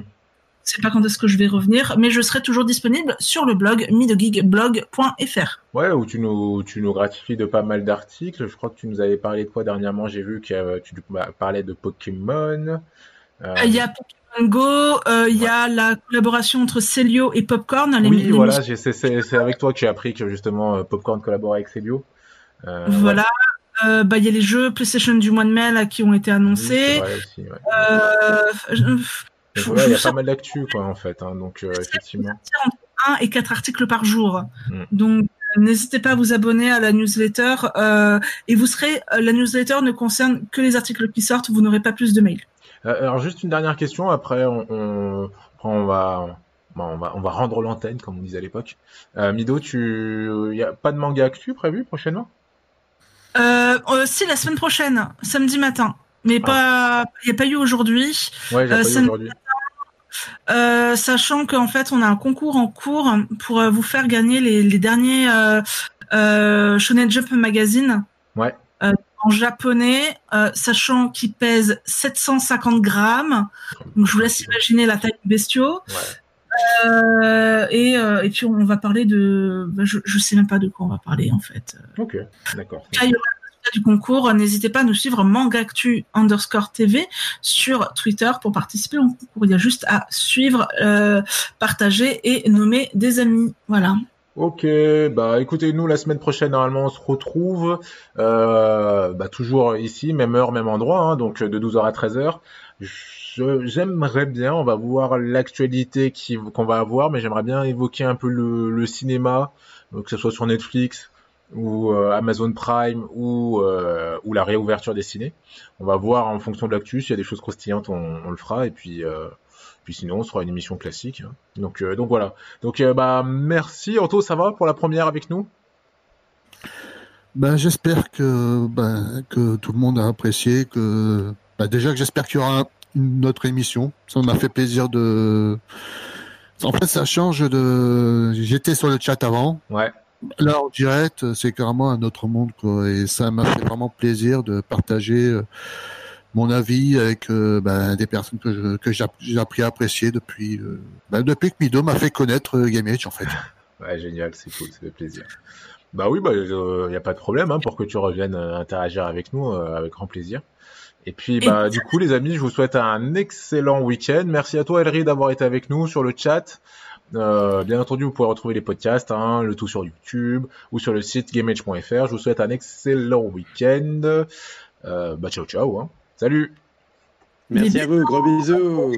Je sais pas quand est-ce que je vais revenir, mais je serai toujours disponible sur le blog midogigblog.fr. Ouais, où tu nous, tu nous gratifies de pas mal d'articles. Je crois que tu nous avais parlé de quoi dernièrement? J'ai vu que tu parlais de Pokémon. Euh, il y a Pokémon Go, euh, il y a la collaboration entre Celio et Popcorn. oui, voilà, c'est avec toi que j'ai appris que justement euh, Popcorn collaborait avec Celio. voilà. bah, il y a les jeux PlayStation du mois de mai là, qui ont été annoncés. il y a pas mal d'actu quoi en fait, hein, donc effectivement. Entre 1 et 4 articles par jour. Mm. Donc n'hésitez pas à vous abonner à la newsletter et vous serez la newsletter ne concerne que les articles qui sortent, vous n'aurez pas plus de mails. Euh, alors juste une dernière question, après on, on, on va on va, on va rendre l'antenne, comme on disait à l'époque. Euh, Mido, tu, y a pas de manga actu prévu prochainement? Euh, euh, Si, la semaine prochaine, samedi matin. Mais ah. pas, il n'y a pas eu aujourd'hui. Ouais, il a pas eu aujourd'hui. Euh, sachant qu'en fait, on a un concours en cours pour vous faire gagner les, les derniers Shonen Jump Magazine. Ouais en japonais, euh, sachant qu'il pèse 750 grammes. Donc je vous laisse imaginer la taille du bestiau. Euh, et, euh, et puis on va parler de, bah, je, je sais même pas de quoi on va parler en fait. Ok, d'accord. du concours, n'hésitez pas à nous suivre Mangactu underscore TV sur Twitter pour participer au concours. Il y a juste à suivre, partager et nommer des amis. Voilà. Ok, bah écoutez, nous la semaine prochaine normalement on se retrouve euh, bah, toujours ici, même heure, même endroit, hein, donc de 12h à 13h. J'aimerais bien, on va voir l'actualité qu'on va avoir, mais j'aimerais bien évoquer un peu le, cinéma, que ce soit sur Netflix ou euh, Amazon Prime ou, euh, ou la réouverture des ciné. On va voir en fonction de l'actu, s'il y a des choses croustillantes, on, on le fera, et puis puis sinon, ce sera une émission classique. Hein. Donc, euh, donc voilà. Donc, euh, bah, merci. Anto, ça va pour la première avec nous? Ben, J'espère que, ben, que tout le monde a apprécié. Que, ben, déjà que j'espère qu'il y aura une autre émission. Ça m'a fait plaisir de. En fait, ça change de. J'étais sur le chat avant. Ouais. Là, en direct, c'est carrément un autre monde, quoi. Et ça m'a fait vraiment plaisir de partager euh, mon avis avec euh, ben, des personnes que, que j'ai appris à apprécier depuis, euh, ben, depuis que Mido m'a fait connaître euh, Game Age en fait. ouais, génial, c'est cool, ça fait plaisir. Bah oui, bah il n'y a pas de problème hein, pour que tu reviennes interagir avec nous, avec grand plaisir. Et puis bah du coup les amis, je vous souhaite un excellent week-end. Merci à toi Elri d'avoir été avec nous sur le chat. Euh, bien entendu, vous pouvez retrouver les podcasts, hein, le tout sur YouTube ou sur le site gameage.fr. Je vous souhaite un excellent week-end. Euh, bah ciao ciao. Hein. Salut. Merci à vous, gros bisous.